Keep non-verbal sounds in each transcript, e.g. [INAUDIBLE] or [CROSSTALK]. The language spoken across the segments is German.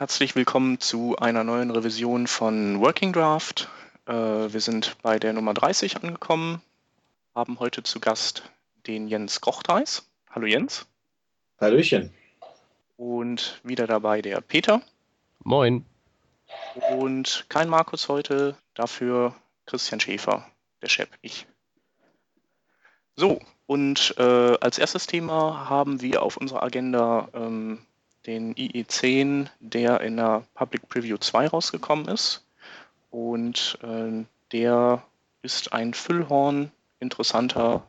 Herzlich willkommen zu einer neuen Revision von Working Draft. Äh, wir sind bei der Nummer 30 angekommen, haben heute zu Gast den Jens Grochtheis. Hallo Jens. Hallöchen. Und wieder dabei der Peter. Moin. Und kein Markus heute, dafür Christian Schäfer, der Chef, ich. So, und äh, als erstes Thema haben wir auf unserer Agenda ähm, den IE10, der in der Public Preview 2 rausgekommen ist. Und äh, der ist ein Füllhorn interessanter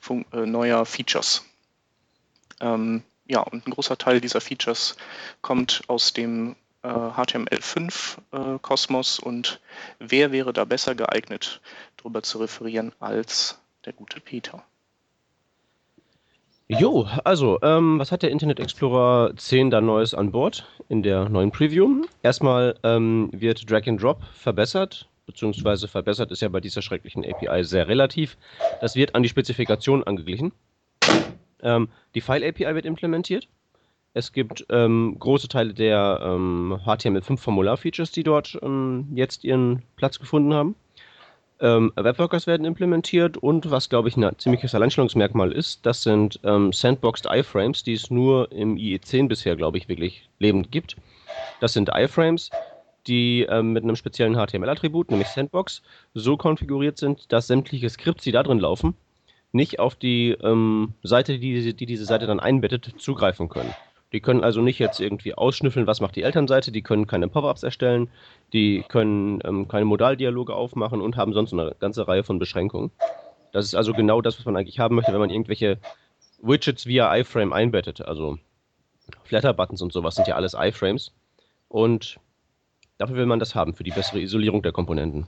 Fun äh, neuer Features. Ähm, ja, und ein großer Teil dieser Features kommt aus dem äh, HTML5-Kosmos äh, und wer wäre da besser geeignet, darüber zu referieren als der gute Peter? Jo, also, ähm, was hat der Internet Explorer 10 da Neues an Bord in der neuen Preview? Erstmal ähm, wird Drag and Drop verbessert, beziehungsweise verbessert ist ja bei dieser schrecklichen API sehr relativ. Das wird an die Spezifikation angeglichen. Ähm, die File-API wird implementiert. Es gibt ähm, große Teile der ähm, HTML5-Formular-Features, die dort ähm, jetzt ihren Platz gefunden haben. Ähm, Webworkers werden implementiert und was, glaube ich, ein ziemliches Alleinstellungsmerkmal ist, das sind ähm, Sandboxed Iframes, die es nur im IE10 bisher, glaube ich, wirklich lebend gibt. Das sind Iframes, die ähm, mit einem speziellen HTML-Attribut, nämlich Sandbox, so konfiguriert sind, dass sämtliche Skripts, die da drin laufen, nicht auf die ähm, Seite, die, die diese Seite dann einbettet, zugreifen können. Die können also nicht jetzt irgendwie ausschnüffeln, was macht die Elternseite, die können keine Pop-ups erstellen, die können ähm, keine Modaldialoge aufmachen und haben sonst eine ganze Reihe von Beschränkungen. Das ist also genau das, was man eigentlich haben möchte, wenn man irgendwelche Widgets via iFrame einbettet. Also Flatter-Buttons und sowas sind ja alles iFrames. Und dafür will man das haben, für die bessere Isolierung der Komponenten.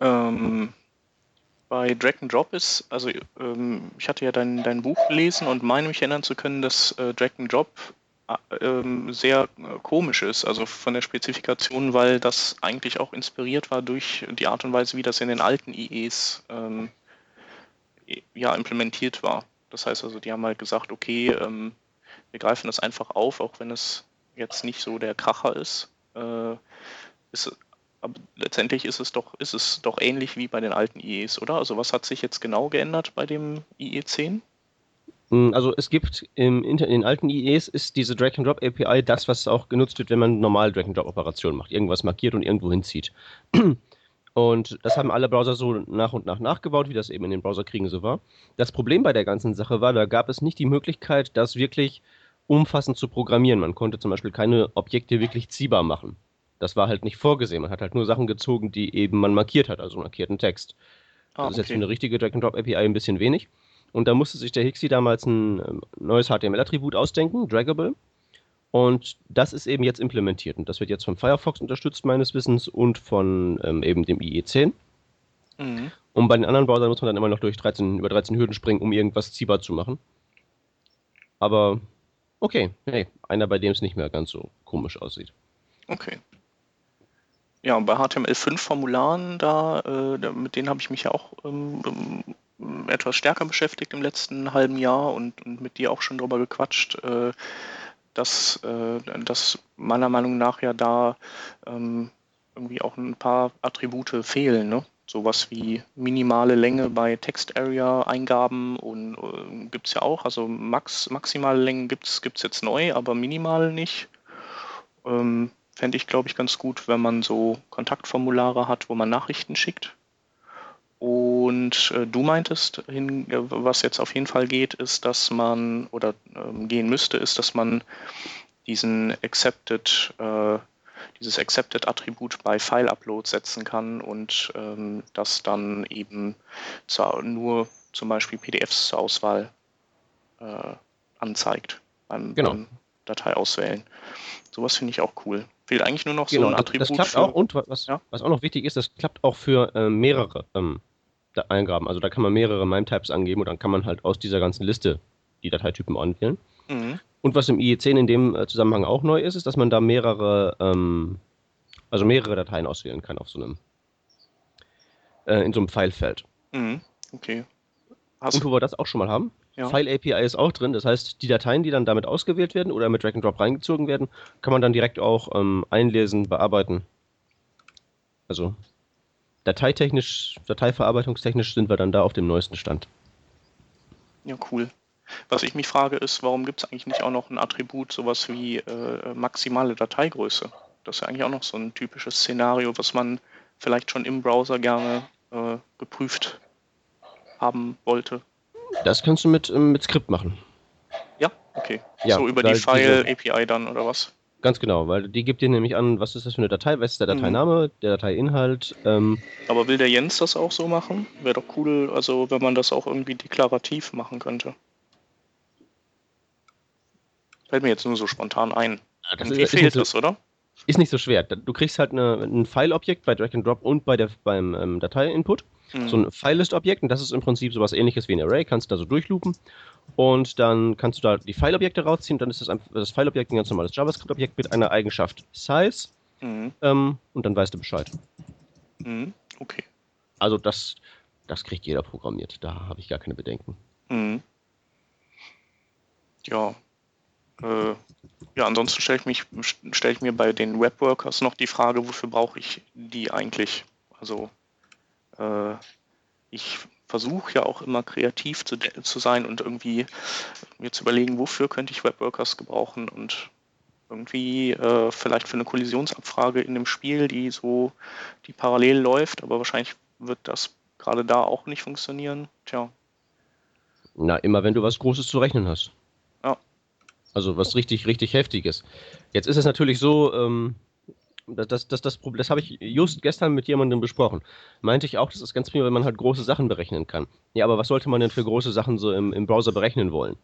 Ähm, bei Drag and Drop ist, also ähm, ich hatte ja dein, dein Buch gelesen und meine mich erinnern zu können, dass äh, Drag and Drop äh, ähm, sehr äh, komisch ist, also von der Spezifikation, weil das eigentlich auch inspiriert war durch die Art und Weise, wie das in den alten IEs ähm, ja, implementiert war. Das heißt also, die haben halt gesagt, okay, ähm, wir greifen das einfach auf, auch wenn es jetzt nicht so der Kracher ist. Äh, ist aber letztendlich ist es doch, ist es doch ähnlich wie bei den alten IEs, oder? Also was hat sich jetzt genau geändert bei dem IE 10? Hm, also es gibt im, in den alten IEs ist diese Drag-and-Drop API das, was auch genutzt wird, wenn man normal Drag-and-Drop-Operationen macht, irgendwas markiert und irgendwo hinzieht. [CLEARS THROAT] Und das haben alle Browser so nach und nach nachgebaut, wie das eben in den Browserkriegen so war. Das Problem bei der ganzen Sache war, da gab es nicht die Möglichkeit, das wirklich umfassend zu programmieren. Man konnte zum Beispiel keine Objekte wirklich ziehbar machen. Das war halt nicht vorgesehen. Man hat halt nur Sachen gezogen, die eben man markiert hat, also markierten Text. Ah, das ist okay. jetzt für eine richtige Drag-and-Drop-API ein bisschen wenig. Und da musste sich der Hixie damals ein ähm, neues HTML-Attribut ausdenken, Draggable. Und das ist eben jetzt implementiert. Und das wird jetzt von Firefox unterstützt, meines Wissens, und von ähm, eben dem IE10. Mhm. Und bei den anderen Browsern muss man dann immer noch durch 13, über 13 Hürden springen, um irgendwas ziehbar zu machen. Aber okay, hey, einer, bei dem es nicht mehr ganz so komisch aussieht. Okay. Ja, bei HTML5-Formularen, da, äh, mit denen habe ich mich ja auch ähm, ähm, etwas stärker beschäftigt im letzten halben Jahr und, und mit dir auch schon drüber gequatscht, äh, dass, äh, dass meiner Meinung nach ja da ähm, irgendwie auch ein paar Attribute fehlen, ne? Sowas wie minimale Länge bei Text-Area-Eingaben und äh, gibt es ja auch. Also Max, maximale Längen gibt es jetzt neu, aber minimal nicht. Ähm, fände ich, glaube ich, ganz gut, wenn man so Kontaktformulare hat, wo man Nachrichten schickt. Und äh, du meintest, hin, was jetzt auf jeden Fall geht, ist, dass man, oder ähm, gehen müsste, ist, dass man diesen Accepted, äh, dieses Accepted-Attribut bei File-Upload setzen kann und ähm, das dann eben zu, nur zum Beispiel PDFs zur Auswahl äh, anzeigt beim, genau. beim Datei auswählen. Sowas finde ich auch cool. Fehlt eigentlich nur noch genau, so ein Attribut. Das klappt für, auch und was, ja? was auch noch wichtig ist, das klappt auch für äh, mehrere ähm, Eingaben. Also da kann man mehrere MIME-Types angeben und dann kann man halt aus dieser ganzen Liste die Dateitypen anwählen. Mhm. Und was im IE10 in dem äh, Zusammenhang auch neu ist, ist, dass man da mehrere, ähm, also mehrere Dateien auswählen kann auf so einem, äh, in so einem Pfeilfeld. Mhm. Okay. Hast und wo wir das auch schon mal haben, Ja. File API ist auch drin. Das heißt, die Dateien, die dann damit ausgewählt werden oder mit Drag and Drop reingezogen werden, kann man dann direkt auch ähm, einlesen, bearbeiten. Also dateitechnisch, dateiverarbeitungstechnisch sind wir dann da auf dem neuesten Stand. Ja, cool. Was ich mich frage, ist, warum gibt es eigentlich nicht auch noch ein Attribut, sowas wie äh, maximale Dateigröße? Das ist ja eigentlich auch noch so ein typisches Szenario, was man vielleicht schon im Browser gerne äh, geprüft haben wollte. Das kannst du mit, ähm, mit Skript machen. Ja, okay. Ja, so über die File-API dann oder was? Ganz genau, weil die gibt dir nämlich an, was ist das für eine Datei, was ist der mhm. Dateiname, mhm. der Dateiinhalt. Ähm. Aber will der Jens das auch so machen? Wäre doch cool, also wenn man das auch irgendwie deklarativ machen könnte. Fällt mir jetzt nur so spontan ein. Das Irgendwie ist, fehlt so, das, oder? Ist nicht so schwer. Du kriegst halt eine, ein File-Objekt bei Drag and Drop und bei der, beim ähm, Datei-Input. Mhm. So ein File-List-Objekt und das ist im Prinzip sowas ähnliches wie ein Array, kannst du da so durchloopen und dann kannst du da die File-Objekte rausziehen. Dann ist das, ein, das File-Objekt ein ganz normales JavaScript-Objekt mit einer Eigenschaft Size mhm. ähm, und dann weißt du Bescheid. Mhm. Okay. Also das, das kriegt jeder programmiert. Da habe ich gar keine Bedenken. Mhm. Ja, äh, ja, ansonsten stelle ich, stell ich mir bei den Webworkers noch die Frage, wofür brauche ich die eigentlich? Also äh, ich versuche ja auch immer kreativ zu, zu sein und irgendwie mir zu überlegen, wofür könnte ich Webworkers gebrauchen und irgendwie äh, vielleicht für eine Kollisionsabfrage in dem Spiel, die so, die parallel läuft, aber wahrscheinlich wird das gerade da auch nicht funktionieren. Tja. Na, immer wenn du was Großes zu rechnen hast. Also was richtig, richtig heftiges. Jetzt ist es natürlich so, ähm, das, das, das, das, habe ich just gestern mit jemandem besprochen. Meinte ich auch, das ist ganz prima, wenn man halt große Sachen berechnen kann. Ja, aber was sollte man denn für große Sachen so im, im Browser berechnen wollen?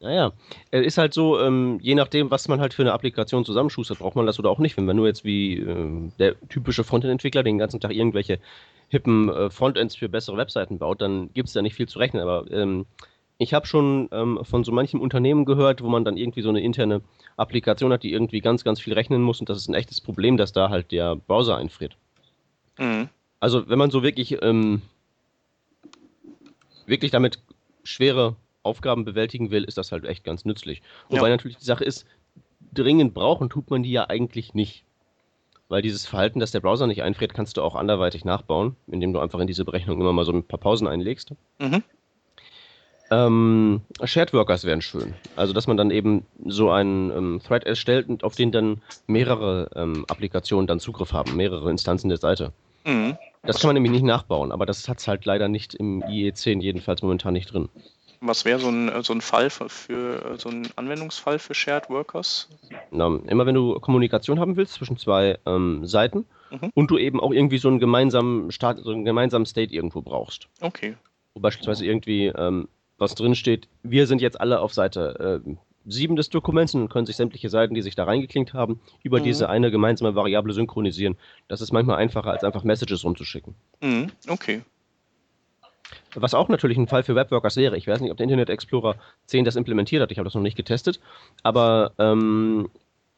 Naja, es ist halt so, ähm, je nachdem, was man halt für eine Applikation zusammenschustert, braucht man das oder auch nicht. Wenn man nur jetzt wie äh, der typische Frontend-Entwickler den ganzen Tag irgendwelche hippen äh, Frontends für bessere Webseiten baut, dann gibt es da nicht viel zu rechnen. Aber ähm, ich habe schon ähm, von so manchem Unternehmen gehört, wo man dann irgendwie so eine interne Applikation hat, die irgendwie ganz, ganz viel rechnen muss und das ist ein echtes Problem, dass da halt der Browser einfriert. Mhm. Also wenn man so wirklich, ähm, wirklich damit schwere Aufgaben bewältigen will, ist das halt echt ganz nützlich. Wobei ja. natürlich die Sache ist, dringend brauchen tut man die ja eigentlich nicht. Weil dieses Verhalten, dass der Browser nicht einfriert, kannst du auch anderweitig nachbauen, indem du einfach in diese Berechnung immer mal so ein paar Pausen einlegst. Mhm. Ähm, Shared Workers wären schön. Also, dass man dann eben so einen ähm, Thread erstellt und auf den dann mehrere ähm, Applikationen dann Zugriff haben, mehrere Instanzen der Seite. Mhm. Das kann man nämlich nicht nachbauen, aber das hat es halt leider nicht im IE10, jedenfalls momentan nicht drin. Was wäre so ein, so ein Fall für, für, so ein Anwendungsfall für Shared Workers? Na, immer wenn du Kommunikation haben willst zwischen zwei ähm, Seiten mhm. und du eben auch irgendwie so einen gemeinsamen Start, so einen gemeinsamen State irgendwo brauchst. Okay. Wo beispielsweise irgendwie ähm, was drin steht, wir sind jetzt alle auf Seite äh, 7 des Dokuments und können sich sämtliche Seiten, die sich da reingeklinkt haben, über mhm. diese eine gemeinsame Variable synchronisieren. Das ist manchmal einfacher, als einfach Messages rumzuschicken. Mhm. Okay. Was auch natürlich ein Fall für Webworkers wäre. Ich weiß nicht, ob der Internet Explorer 10 das implementiert hat. Ich habe das noch nicht getestet. Aber ähm,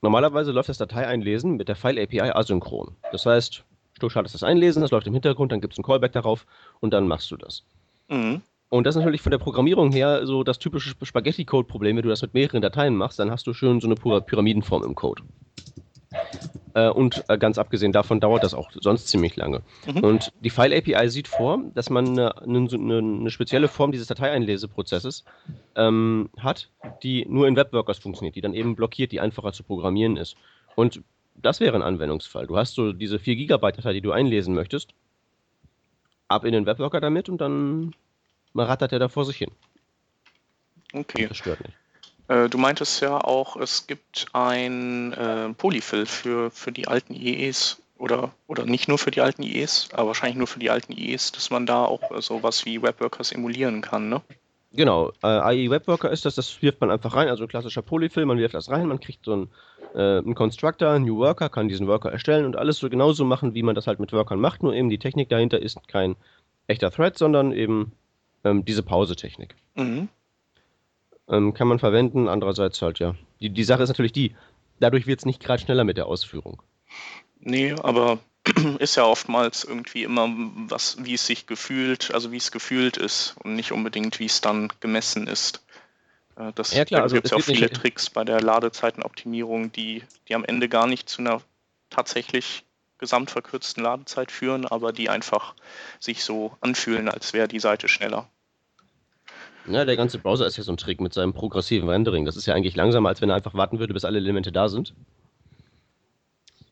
normalerweise läuft das Dateieinlesen mit der File API asynchron. Das heißt, du schaltest das Einlesen, das läuft im Hintergrund, dann gibt es einen Callback darauf und dann machst du das. Mhm. Und das ist natürlich von der Programmierung her so das typische Spaghetti-Code-Problem. Wenn du das mit mehreren Dateien machst, dann hast du schön so eine Pyramidenform im Code. Äh, und äh, ganz abgesehen davon dauert das auch sonst ziemlich lange. Mhm. Und die File-API sieht vor, dass man eine, eine, eine spezielle Form dieses Dateieinleseprozesses ähm, hat, die nur in Webworkers funktioniert, die dann eben blockiert, die einfacher zu programmieren ist. Und das wäre ein Anwendungsfall. Du hast so diese 4 GB Datei, die du einlesen möchtest, ab in den Webworker damit und dann man rattert ja da vor sich hin. Okay. Das stört nicht. Äh, du meintest ja auch, es gibt ein äh, Polyfill für, für die alten IEs oder, oder nicht nur für die alten IEs, aber wahrscheinlich nur für die alten IEs, dass man da auch äh, sowas wie Webworkers emulieren kann, ne? Genau, äh, IE Webworker ist das, das wirft man einfach rein, also ein klassischer Polyfill, man wirft das rein, man kriegt so einen, äh, einen Constructor, einen New Worker, kann diesen Worker erstellen und alles so genauso machen, wie man das halt mit Workern macht, nur eben die Technik dahinter ist kein echter Thread, sondern eben ähm, diese Pause-Technik. Mhm. Ähm, kann man verwenden, andererseits halt, ja. Die, die Sache ist natürlich die, dadurch wird es nicht gerade schneller mit der Ausführung. Nee, aber [CLEARS THROAT] ist ja oftmals irgendwie immer was, wie es sich gefühlt, also wie es gefühlt ist und nicht unbedingt, wie es dann gemessen ist. Äh, das ja, klar, also gibt es ja auch viele Tricks bei der Ladezeitenoptimierung, die, die am Ende gar nicht zu einer tatsächlich gesamtverkürzten Ladezeit führen, aber die einfach sich so anfühlen, als wäre die Seite schneller. Ja, der ganze Browser ist ja so ein Trick mit seinem progressiven Rendering. Das ist ja eigentlich langsamer, als wenn er einfach warten würde, bis alle Elemente da sind.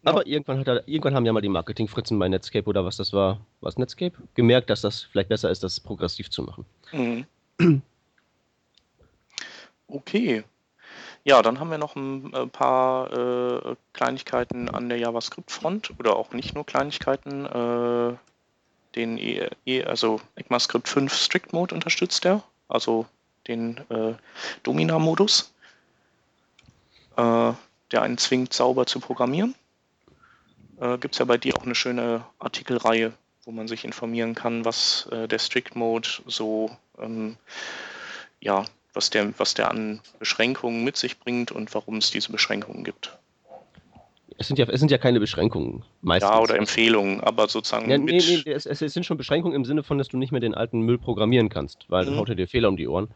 Aber irgendwann, hat er, irgendwann haben ja mal die Marketingfritzen bei Netscape oder was das war, was Netscape, gemerkt, dass das vielleicht besser ist, das progressiv zu machen. Mhm. [CLEARS THROAT] Okay. Ja, dann haben wir noch ein äh, paar äh, Kleinigkeiten an der JavaScript-Front oder auch nicht nur Kleinigkeiten. Äh, den e, e, also ECMAScript 5 Strict Mode unterstützt er, also den äh, Domina-Modus, äh, der einen zwingt, sauber zu programmieren äh, gibt es ja bei dir auch eine schöne Artikelreihe, wo man sich informieren kann, was äh, der Strict Mode so, ähm, ja, was der, was der an Beschränkungen mit sich bringt und warum es diese Beschränkungen gibt. Es sind ja, es sind ja keine Beschränkungen meistens. Ja, oder Empfehlungen, aber sozusagen. Ja, nee, nee, es, es, sind schon Beschränkungen im Sinne von, dass du nicht mehr den alten Müll programmieren kannst, weil mhm. dann haut er dir Fehler um die Ohren.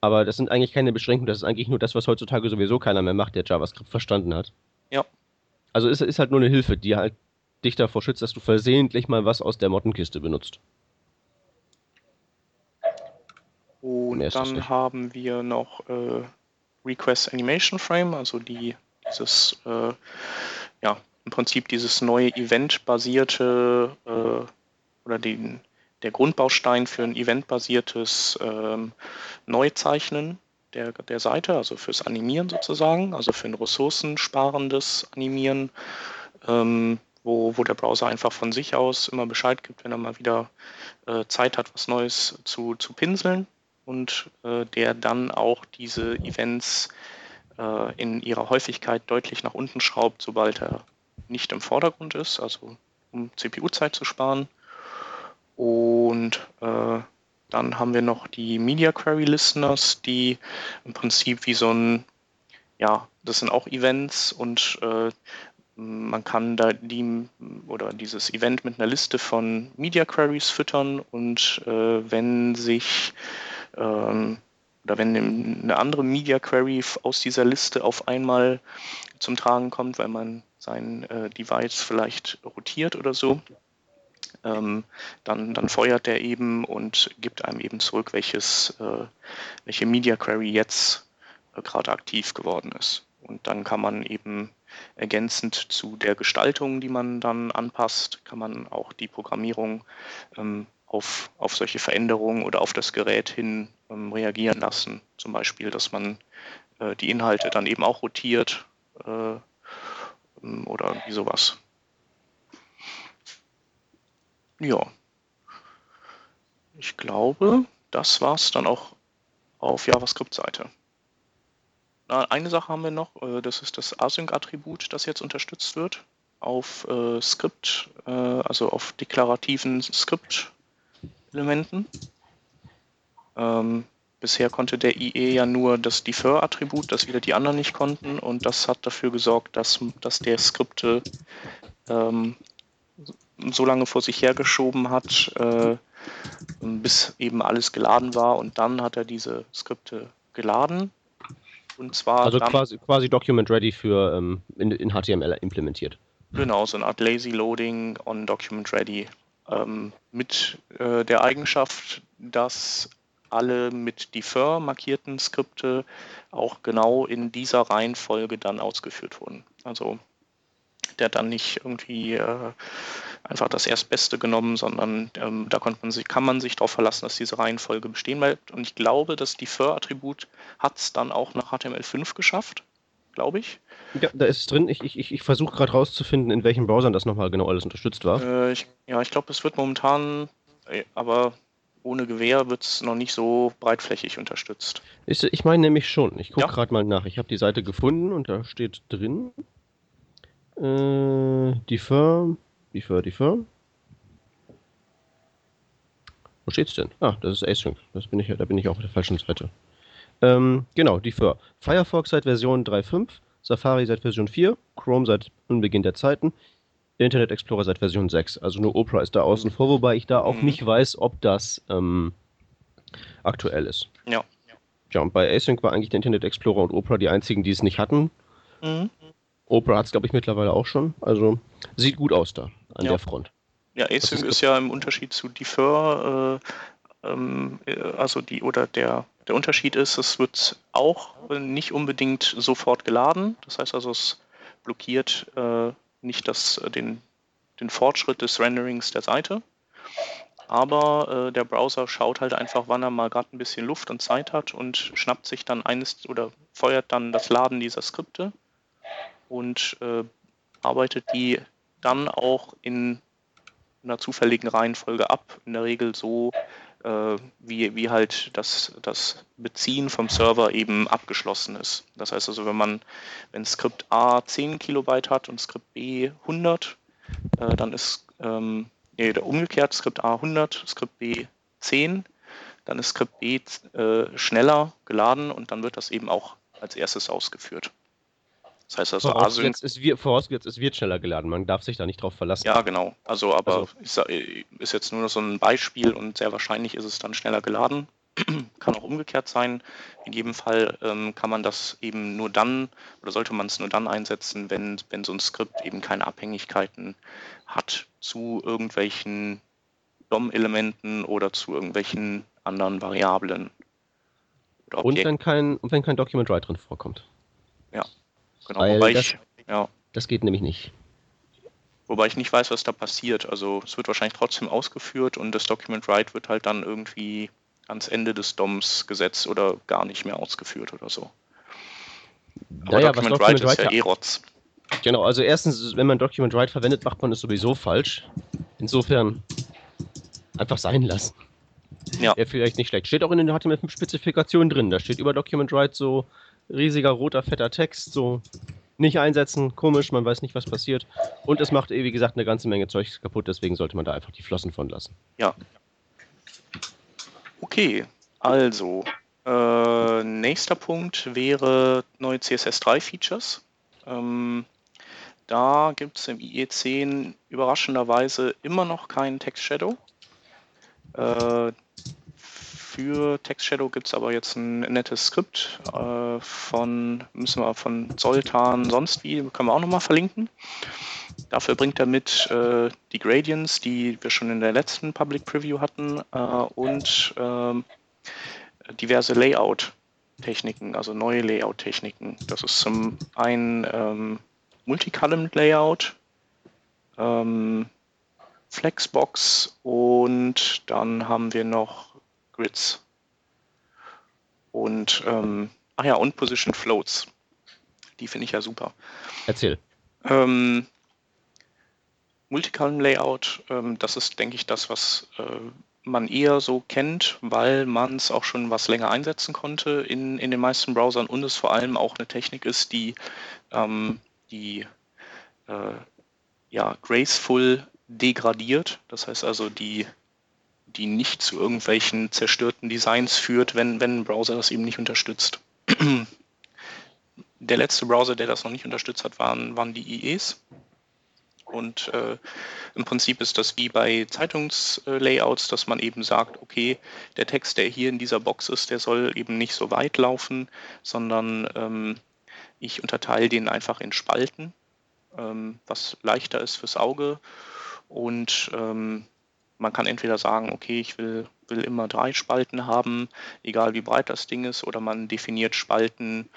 Aber das sind eigentlich keine Beschränkungen, das ist eigentlich nur das, was heutzutage sowieso keiner mehr macht, der JavaScript verstanden hat. Ja. Also ist, ist halt nur eine Hilfe, die halt dich davor schützt, dass du versehentlich mal was aus der Mottenkiste benutzt. Und dann haben wir noch äh, Request Animation Frame, also die, dieses, äh, ja, im Prinzip dieses neue Event-basierte äh, oder den, der Grundbaustein für ein eventbasiertes ähm, Neuzeichnen der, der Seite, also fürs Animieren sozusagen, also für ein ressourcensparendes Animieren, ähm, wo, wo der Browser einfach von sich aus immer Bescheid gibt, wenn er mal wieder äh, Zeit hat, was Neues zu, zu pinseln und äh, der dann auch diese Events äh, in ihrer Häufigkeit deutlich nach unten schraubt, sobald er nicht im Vordergrund ist, also um CPU-Zeit zu sparen. Und äh, dann haben wir noch die Media Query Listeners, die im Prinzip wie so ein, ja, das sind auch Events und äh, man kann da die oder dieses Event mit einer Liste von Media Queries füttern und äh, wenn sich ähm, oder wenn eine andere Media Query aus dieser Liste auf einmal zum Tragen kommt, weil man sein äh, Device vielleicht rotiert oder so, ähm, dann, dann feuert der eben und gibt einem eben zurück, welches, äh, welche Media Query jetzt äh, gerade aktiv geworden ist. Und dann kann man eben ergänzend zu der Gestaltung, die man dann anpasst, kann man auch die Programmierung ähm, auf, auf solche Veränderungen oder auf das Gerät hin ähm, reagieren lassen. Zum Beispiel, dass man äh, die Inhalte dann eben auch rotiert äh, ähm, oder wie sowas. Ja. Ich glaube, das war es dann auch auf JavaScript-Seite. Eine Sache haben wir noch, äh, das ist das Async-Attribut, das jetzt unterstützt wird auf äh, Skript, äh, also auf deklarativen Skript-Elementen. Ähm, bisher konnte der IE ja nur das Defer-Attribut, das wieder die anderen nicht konnten, und das hat dafür gesorgt, dass, dass der Skripte ähm, so lange vor sich hergeschoben hat, äh, bis eben alles geladen war und dann hat er diese Skripte geladen. Und zwar. Also quasi, quasi Document Ready für ähm, in, in, HTML implementiert. Genau, so eine Art Lazy Loading on Document Ready. Ähm, mit äh, der Eigenschaft, dass alle mit Defer markierten Skripte auch genau in dieser Reihenfolge dann ausgeführt wurden. Also der dann nicht irgendwie äh, einfach das Erstbeste genommen, sondern ähm, da man sich, kann man sich darauf verlassen, dass diese Reihenfolge bestehen bleibt. Und ich glaube, die Defer-Attribut hat es dann auch nach HTML5 geschafft, glaube ich. Ja, da ist es drin. Ich, ich, ich versuche gerade rauszufinden, in welchen Browsern das nochmal genau alles unterstützt war. Äh, ich, ja, ich glaube, es wird momentan, äh, aber ohne Gewehr wird es noch nicht so breitflächig unterstützt. Ich, ich meine nämlich schon. Ich gucke ja? gerade mal nach. Ich habe die Seite gefunden und da steht drin. Äh, Defer, Defer, Defer. Wo steht's denn? Ah, das ist Async. Das bin ich, da bin ich auch auf der falschen Seite. Ähm, genau, Defer. Firefox seit Version 3.5, Safari seit Version 4, Chrome seit Anbeginn der Zeiten, Internet Explorer seit Version 6. Also nur Opera ist da außen vor, wobei ich da auch mhm. nicht weiß, ob das ähm, aktuell ist. Ja. Ja, und bei Async war eigentlich der Internet Explorer und Opera die einzigen, die es nicht hatten. Mhm. Opera hat es, glaube ich, mittlerweile auch schon. Also sieht gut aus da an ja. der Front. Ja, Async ist, ist, ja im Unterschied zu Defer, äh, ähm, äh, also die oder der, der Unterschied ist, es wird auch nicht unbedingt sofort geladen. Das heißt also, es blockiert äh, nicht das, den, den Fortschritt des Renderings der Seite. Aber äh, der Browser schaut halt einfach, wann er mal gerade ein bisschen Luft und Zeit hat und schnappt sich dann eines oder feuert dann das Laden dieser Skripte und äh, arbeitet die dann auch in einer zufälligen Reihenfolge ab. In der Regel so, äh, wie, wie halt das, das Beziehen vom Server eben abgeschlossen ist. Das heißt also, wenn man, wenn Skript A 10 Kilobyte hat und Skript B 100, äh, dann ist, ähm, nee, umgekehrt, Skript A 100, Skript B 10, dann ist Skript B äh, schneller geladen und dann wird das eben auch als erstes ausgeführt. Das heißt also vorausgesetzt, es wird, vorausgesetzt, es wird schneller geladen. Man darf sich da nicht drauf verlassen. Ja, genau. Also, aber also. Sag, ist jetzt nur so ein Beispiel und sehr wahrscheinlich ist es dann schneller geladen. [CLEARS THROAT] kann auch umgekehrt sein. In jedem Fall ähm, kann man das eben nur dann oder sollte man es nur dann einsetzen, wenn, wenn so ein Skript eben keine Abhängigkeiten hat zu irgendwelchen DOM-Elementen oder zu irgendwelchen anderen Variablen. Und wenn kein, wenn kein Document Write drin vorkommt. Ja, Genau, Weil wobei das, ich, ja. das geht nämlich nicht. Wobei ich nicht weiß, was da passiert. Also es wird wahrscheinlich trotzdem ausgeführt und das Document Write wird halt dann irgendwie ans Ende des DOMs gesetzt oder gar nicht mehr ausgeführt oder so. Aber naja, Document, Document Write ist ja eh Rotz. Genau, also erstens, wenn man Document Write verwendet, macht man es sowieso falsch. Insofern einfach sein lassen. Ja. Wäre vielleicht nicht schlecht. Steht auch in den HTML5-Spezifikationen drin. Da steht über Document Write so riesiger roter, fetter Text, so nicht einsetzen, komisch, man weiß nicht, was passiert. Und es macht, wie gesagt, eine ganze Menge Zeug kaputt, deswegen sollte man da einfach die Flossen von lassen. Ja. Okay, also, äh, nächster Punkt wäre neue CSS3-Features. Ähm, da gibt es im IE10 überraschenderweise immer noch keinen Text Shadow. Äh, für Text Shadow gibt es aber jetzt ein nettes Skript äh, von, müssen wir von Zoltan sonst wie, können wir auch nochmal verlinken. Dafür bringt er mit äh, die Gradients, die wir schon in der letzten Public Preview hatten äh, und ähm, diverse Layout-Techniken, also neue Layout-Techniken. Das ist zum einen ähm, Multicolumn-Layout, ähm, Flexbox und dann haben wir noch Grids. Und, ähm, ach ja, und Position Floats. Die finde ich ja super. Erzähl. Ähm, Multicolumn Layout, ähm, das ist, denke ich, das, was äh, man eher so kennt, weil man es auch schon was länger einsetzen konnte in, in den meisten Browsern und es vor allem auch eine Technik ist, die ähm, die äh, ja, graceful degradiert. Das heißt also, die die nicht zu irgendwelchen zerstörten Designs führt, wenn, wenn ein Browser das eben nicht unterstützt. Der letzte Browser, der das noch nicht unterstützt hat, waren, waren die IEs. Und äh, im Prinzip ist das wie bei Zeitungslayouts, dass man eben sagt, okay, der Text, der hier in dieser Box ist, der soll eben nicht so weit laufen, sondern ähm, ich unterteile den einfach in Spalten, ähm, was leichter ist fürs Auge. Und ähm, man kann entweder sagen, okay, ich will, will immer drei Spalten haben, egal wie breit das Ding ist, oder man definiert Spalten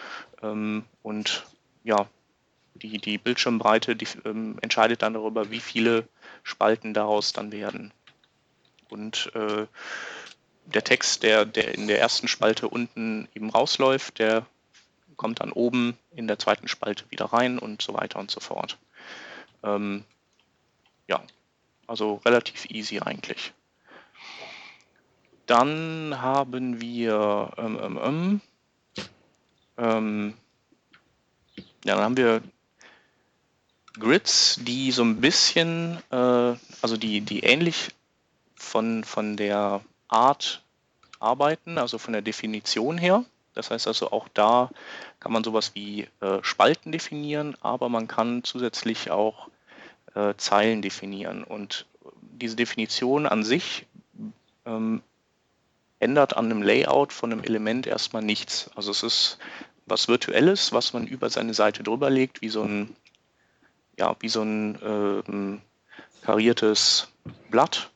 ähm, und ja, die, die Bildschirmbreite die, ähm, entscheidet dann darüber, wie viele Spalten daraus dann werden. Und äh, der Text, der, der in der ersten Spalte unten eben rausläuft, der kommt dann oben in der zweiten Spalte wieder rein und so weiter und so fort. Ähm, ja, also relativ easy eigentlich. Dann haben wir ähm, ähm, ähm, ähm, ja, dann haben wir Grids, die so ein bisschen, äh, also die, die ähnlich von, von der Art arbeiten, also von der Definition her. Das heißt also auch da kann man sowas wie äh, Spalten definieren, aber man kann zusätzlich auch äh, Zeilen definieren. Und diese Definition an sich ähm, ändert an einem Layout von einem Element erstmal nichts. Also es ist was Virtuelles, was man über seine Seite drüber legt, wie so ein, ja, wie so ein ähm, kariertes Blatt.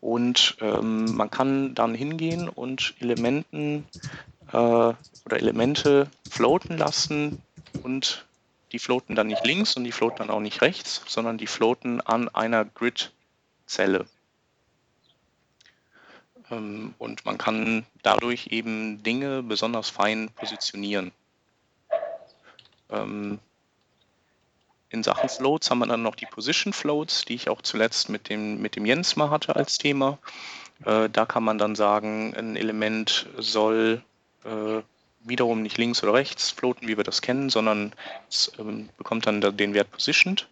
Und ähm, man kann dann hingehen und Elementen äh, oder Elemente floaten lassen und die floaten dann nicht links und die floaten dann auch nicht rechts, sondern die floaten an einer Grid-Zelle. Ähm, und man kann dadurch eben Dinge besonders fein positionieren. Ähm, in Sachen Floats haben wir dann noch die Position Floats, die ich auch zuletzt mit dem, mit dem Jens mal hatte als Thema. Äh, da kann man dann sagen, ein Element soll äh, wiederum nicht links oder rechts floaten, wie wir das kennen, sondern es ähm, bekommt dann den Wert positioned.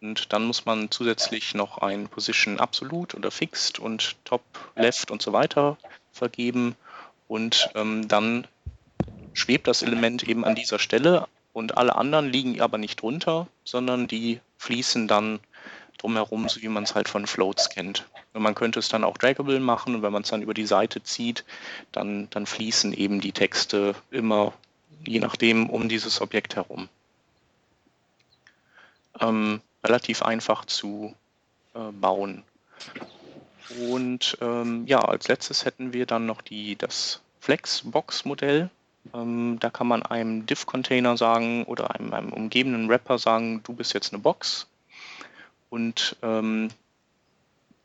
Und dann muss man zusätzlich noch ein Position Absolut oder Fixed und Top, Left und so weiter vergeben. Und ähm, dann schwebt das Element eben an dieser Stelle und alle anderen liegen aber nicht drunter, sondern die fließen dann drumherum, so wie man es halt von Floats kennt. Und man könnte es dann auch draggable machen und wenn man es dann über die Seite zieht, dann, dann fließen eben die Texte immer, je nachdem, um dieses Objekt herum. Ähm, relativ einfach zu äh, bauen. Und ähm, ja, als letztes hätten wir dann noch die, das Flexbox-Modell. Ähm, da kann man einem Div-Container sagen oder einem, einem, umgebenden Wrapper sagen, du bist jetzt eine Box. Und, ähm,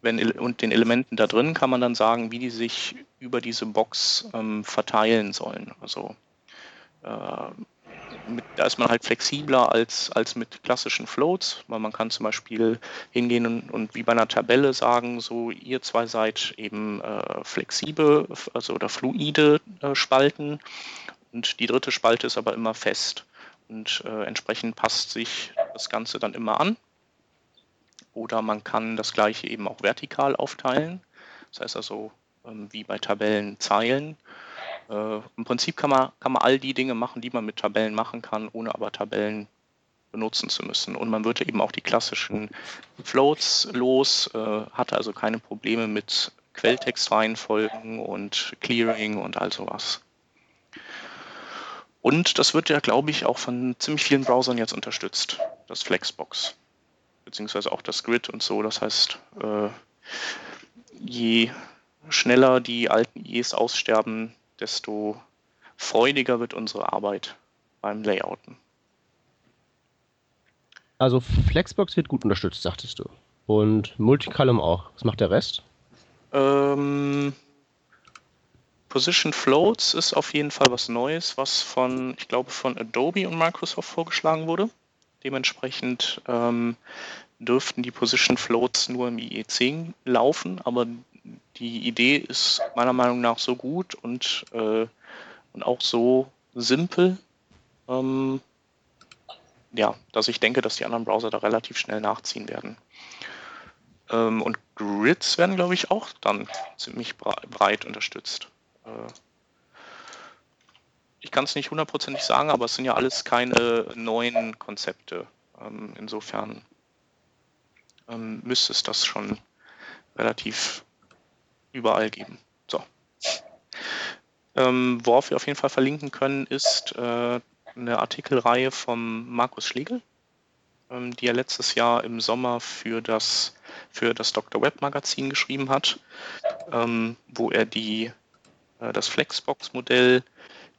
wenn, und den Elementen da drin kann man dann sagen, wie die sich über diese Box ähm, verteilen sollen. Also äh, mit, da ist man halt flexibler als, als mit klassischen Floats, weil man kann zum Beispiel hingehen und, und wie bei einer Tabelle sagen, so ihr zwei seid eben äh, flexibel also oder fluide äh, Spalten und die dritte Spalte ist aber immer fest und äh, entsprechend passt sich das Ganze dann immer an. Oder man kann das gleiche eben auch vertikal aufteilen, das heißt also ähm, wie bei Tabellen Zeilen äh, Im Prinzip kann man, kann man all die Dinge machen, die man mit Tabellen machen kann, ohne aber Tabellen benutzen zu müssen. Und man würde eben auch die klassischen Floats los, äh, hatte also keine Probleme mit Quelltextreihenfolgen und Clearing und all sowas. Und das wird ja, glaube ich, auch von ziemlich vielen Browsern jetzt unterstützt, das Flexbox. Beziehungsweise auch das Grid und so. Das heißt, äh, je schneller die alten IEs aussterben, desto freudiger wird unsere Arbeit beim Layouten. Also Flexbox wird gut unterstützt, sagtest du. Und Multicolumn auch. Was macht der Rest? Ähm, Position Floats ist auf jeden Fall was Neues, was von, ich glaube, von Adobe und Microsoft vorgeschlagen wurde. Dementsprechend ähm, dürften die Position Floats nur im IE10 laufen, aber die Idee ist meiner Meinung nach so gut und, äh, und auch so simpel, ähm, ja, dass ich denke, dass die anderen Browser da relativ schnell nachziehen werden. Ähm, und Grids werden, glaube ich, auch dann ziemlich breit unterstützt. Äh, ich kann es nicht hundertprozentig sagen, aber es sind ja alles keine neuen Konzepte. Ähm, insofern ähm, müsste es das schon relativ überall geben. So. Ähm, worauf wir auf jeden Fall verlinken können, ist äh, eine Artikelreihe vom Markus Schlegel, ähm, die er letztes Jahr im Sommer für das, für das Dr. Web Magazin geschrieben hat, ähm, wo er die, äh, das Flexbox-Modell,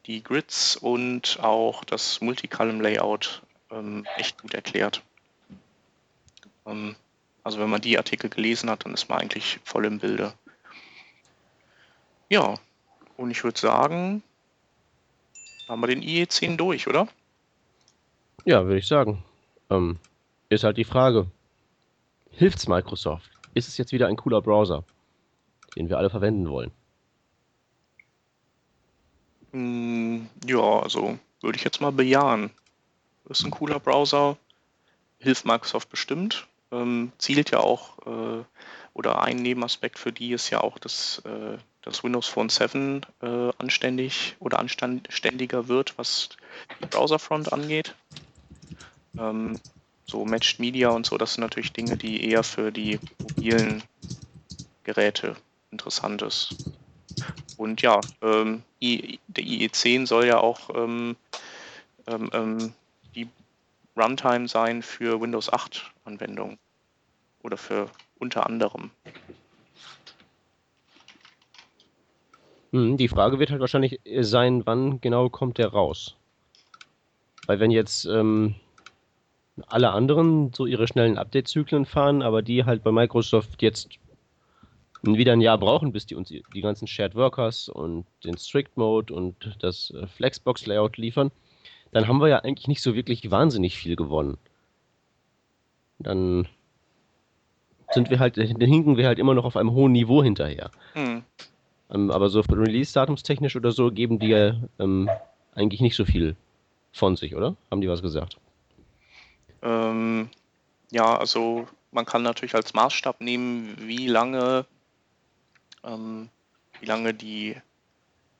die Grids und auch das Multicolumn Layout ähm, echt gut erklärt. Ähm, also wenn man die Artikel gelesen hat, dann ist man eigentlich voll im Bilde. Ja, und ich würde sagen, haben wir den IE10 durch, oder? Ja, würde ich sagen. Ähm, ist halt die Frage, hilft's Microsoft? Ist es jetzt wieder ein cooler Browser, den wir alle verwenden wollen? Mm, ja, also würde ich jetzt mal bejahen. Ist ein cooler Browser, hilft Microsoft bestimmt, ähm, zielt ja auch, äh, oder ein Nebenaspekt für die ist ja auch das äh, dass Windows Phone 7 äh, anständig oder anständiger wird, was die Browserfront angeht. Ähm, so Matched Media und so, das sind natürlich Dinge, die eher für die mobilen Geräte interessant ist. Und ja, ähm, der IE10 soll ja auch ähm, ähm, ähm, die Runtime sein für Windows 8 Anwendungen oder für unter anderem. Hm, die Frage wird halt wahrscheinlich sein, wann genau kommt der raus? Weil wenn jetzt ähm, alle anderen so ihre schnellen Update-Zyklen fahren, aber die halt bei Microsoft jetzt wieder ein Jahr brauchen, bis die uns die ganzen Shared Workers und den Strict Mode und das äh, Flexbox Layout liefern, dann haben wir ja eigentlich nicht so wirklich wahnsinnig viel gewonnen. Dann sind wir halt, dann hinken wir halt immer noch auf einem hohen Niveau hinterher. Hm. Ähm, aber so Release-Datumstechnisch oder so geben die ja ähm, eigentlich nicht so viel von sich, oder? Haben die was gesagt? Ähm, ja, also man kann natürlich als Maßstab nehmen, wie lange, ähm, wie lange die,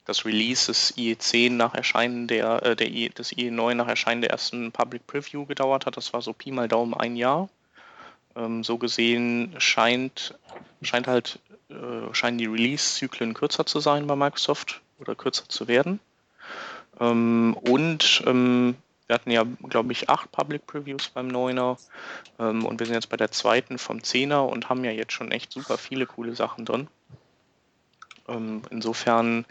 das Release des IE10 nach Erscheinen der, äh, der IE, des IE9 nach Erscheinen der ersten Public Preview gedauert hat. Das war so Pi mal Daumen ein Jahr. Ähm, so gesehen scheint, scheint halt, äh, scheinen die Release-Zyklen kürzer zu sein bei Microsoft oder kürzer zu werden. Ähm, und ähm, wir hatten ja, glaube ich, acht Public Previews beim Neuner ähm, und wir sind jetzt bei der zweiten vom Zehner und haben ja jetzt schon echt super viele coole Sachen drin. Ähm, insofern,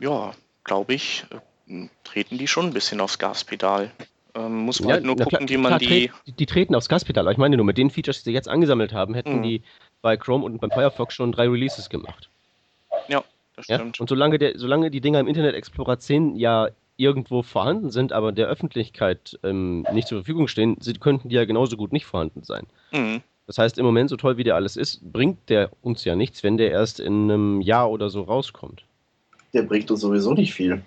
ja, glaube ich, äh, treten die schon ein bisschen aufs Gaspedal. Ähm, muss man ja, halt nur gucken, klar, wie man die... Die treten aufs Gaspedal, ich meine nur, mit den Features, die sie jetzt angesammelt haben, hätten mhm. die bei Chrome und beim Firefox schon drei Releases gemacht. Ja, das stimmt. Ja? Und solange, der, solange die Dinger im Internet Explorer 10 ja irgendwo vorhanden sind, aber der Öffentlichkeit ähm, nicht zur Verfügung stehen, sie könnten die ja genauso gut nicht vorhanden sein. Mhm. Das heißt, im Moment, so toll wie der alles ist, bringt der uns ja nichts, wenn der erst in einem Jahr oder so rauskommt. Der bringt uns sowieso nicht viel.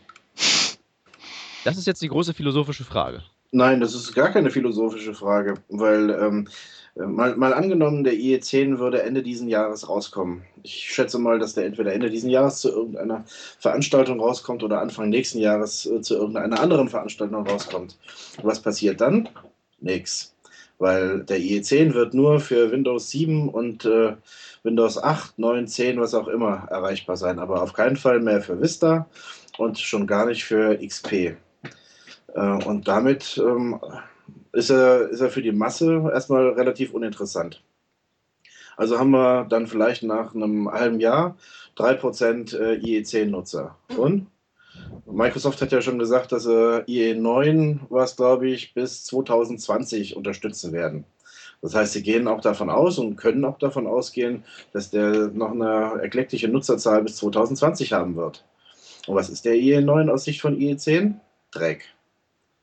Das ist jetzt die große philosophische Frage. Nein, das ist gar keine philosophische Frage, weil ähm, Mal, mal, angenommen, der IE10 würde Ende diesen Jahres rauskommen. Ich schätze mal, dass der entweder Ende diesen Jahres zu irgendeiner Veranstaltung rauskommt oder Anfang nächsten Jahres äh, zu irgendeiner anderen Veranstaltung rauskommt. Was passiert dann? Nix. Weil der IE10 wird nur für Windows 7 und äh, Windows 8, 9, 10, was auch immer erreichbar sein, aber auf keinen Fall mehr für Vista und schon gar nicht für XP. Äh, und damit ähm, ist er, ist er für die Masse erstmal relativ uninteressant. Also haben wir dann vielleicht nach einem halben Jahr 3% äh, IE10-Nutzer. Und Microsoft hat ja schon gesagt, dass sie IE9, was glaube ich, bis 2020 unterstützen werden. Das heißt, sie gehen auch davon aus und können auch davon ausgehen, dass der noch eine erkleckliche Nutzerzahl bis 2020 haben wird. Und was ist der IE9 aus Sicht von IE10? Dreck.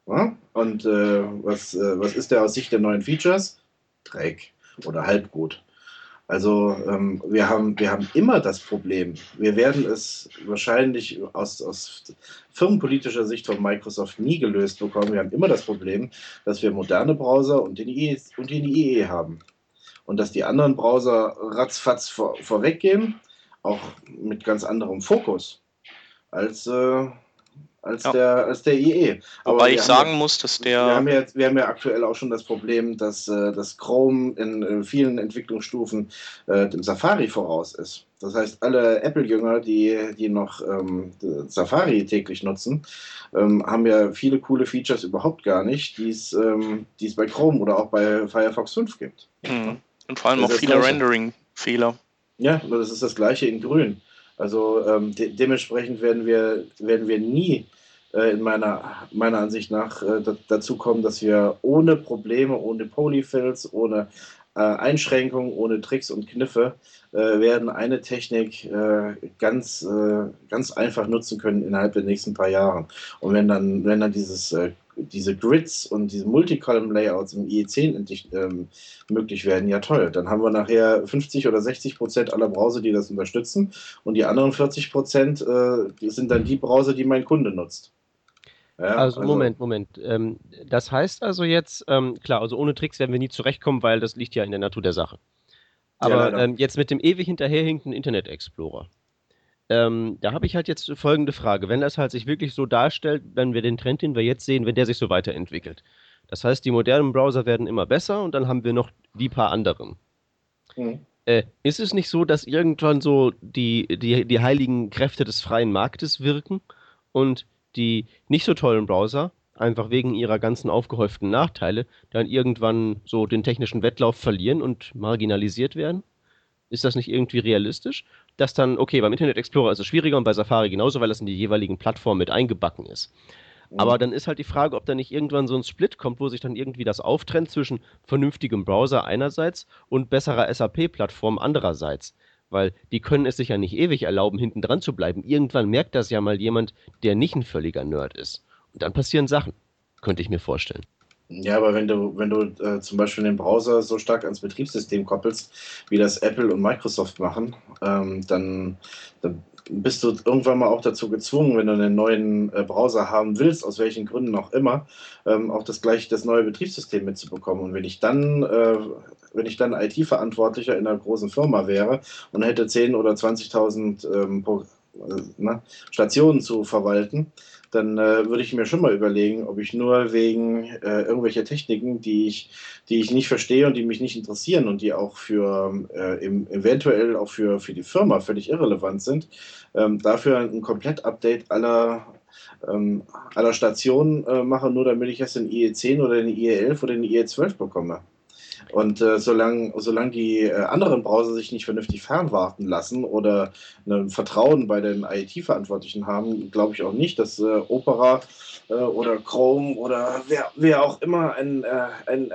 Ja? Und äh, was, äh, was ist der aus Sicht der neuen Features? Dreck oder halb gut. Also ähm, wir, haben, wir haben immer das Problem. Wir werden es wahrscheinlich aus, aus firmenpolitischer Sicht von Microsoft nie gelöst bekommen. Wir haben immer das Problem, dass wir moderne Browser und den IE, und den IE haben. Und dass die anderen Browser ratzfatz vor, vorweggehen, auch mit ganz anderem Fokus als, äh, als, ja. der, als der IE. Aber Wobei ich sagen ja, muss, dass der. Wir haben, ja, wir haben ja aktuell auch schon das Problem, dass äh, das Chrome in äh, vielen Entwicklungsstufen äh, dem Safari voraus ist. Das heißt, alle Apple-Jünger, die, die noch ähm, Safari täglich nutzen, ähm, haben ja viele coole Features überhaupt gar nicht, die ähm, es bei Chrome oder auch bei Firefox 5 gibt. Mhm. Und vor allem auch viele Rendering-Fehler. Ja, das ist das gleiche in Grün. Also ähm, de dementsprechend werden wir, werden wir nie äh, in meiner, meiner Ansicht nach äh, dazu kommen, dass wir ohne Probleme, ohne Polyfills, ohne äh, Einschränkungen, ohne Tricks und Kniffe äh, werden eine Technik äh, ganz, äh, ganz einfach nutzen können innerhalb der nächsten paar Jahren. Und wenn dann, wenn dann dieses diese Grids und diese Multicolumn-Layouts im IE10 endlich ähm, möglich werden, ja toll. Dann haben wir nachher 50 oder 60 Prozent aller Browser, die das unterstützen und die anderen 40 Prozent äh, sind dann die Browser, die mein Kunde nutzt. Ja, also, also, Moment, Moment. Ähm, das heißt also jetzt, ähm, klar, also ohne Tricks werden wir nie zurechtkommen, weil das liegt ja in der Natur der Sache. Aber ja, ähm, jetzt mit dem ewig hinterherhinkenden Internet Explorer. Ähm, da habe ich halt jetzt folgende Frage. Wenn das halt sich wirklich so darstellt, wenn wir den Trend, den wir jetzt sehen, wenn der sich so weiterentwickelt, Das heißt, die modernen Browser werden immer besser und dann haben wir noch die paar anderen. Mhm. Äh, ist es nicht so, dass irgendwann so die, die, die heiligen Kräfte des freien Marktes wirken und die nicht so tollen Browser einfach wegen ihrer ganzen aufgehäuften Nachteile dann irgendwann so den technischen Wettlauf verlieren und marginalisiert werden? Ist das nicht irgendwie realistisch? Dass dann, okay, beim Internet Explorer ist es schwieriger und bei Safari genauso, weil das in die jeweiligen Plattformen mit eingebacken ist. Aber mhm. dann ist halt die Frage, ob da nicht irgendwann so ein Split kommt, wo sich dann irgendwie das auftrennt zwischen vernünftigem Browser einerseits und besserer SAP-Plattform andererseits. Weil die können es sich ja nicht ewig erlauben, hinten dran zu bleiben. Irgendwann merkt das ja mal jemand, der nicht ein völliger Nerd ist. Und dann passieren Sachen, könnte ich mir vorstellen. Ja, aber wenn du, wenn du äh, zum Beispiel den Browser so stark ans Betriebssystem koppelst, wie das Apple und Microsoft machen, ähm, dann, dann bist du irgendwann mal auch dazu gezwungen, wenn du einen neuen äh, Browser haben willst, aus welchen Gründen auch immer, ähm, auch das gleich das neue Betriebssystem mitzubekommen. Und wenn ich dann, äh, wenn ich dann IT-Verantwortlicher in einer großen Firma wäre und hätte 10.000 oder 20.000 ähm, äh, Stationen zu verwalten, dann äh, würde ich mir schon mal überlegen, ob ich nur wegen äh, irgendwelcher Techniken, die ich, die ich nicht verstehe und die mich nicht interessieren und die auch für äh, im, eventuell auch für, für die Firma völlig irrelevant sind, ähm, dafür ein Komplett-Update aller, ähm, aller Stationen äh, mache, nur damit ich erst in IE10 oder in IE11 oder in IE12 bekomme. Und äh, solange solang die äh, anderen Browser sich nicht vernünftig fernwarten lassen oder ein Vertrauen bei den IT-Verantwortlichen haben, glaube ich auch nicht, dass äh, Opera äh, oder Chrome oder wer, wer auch immer ein, äh, ein,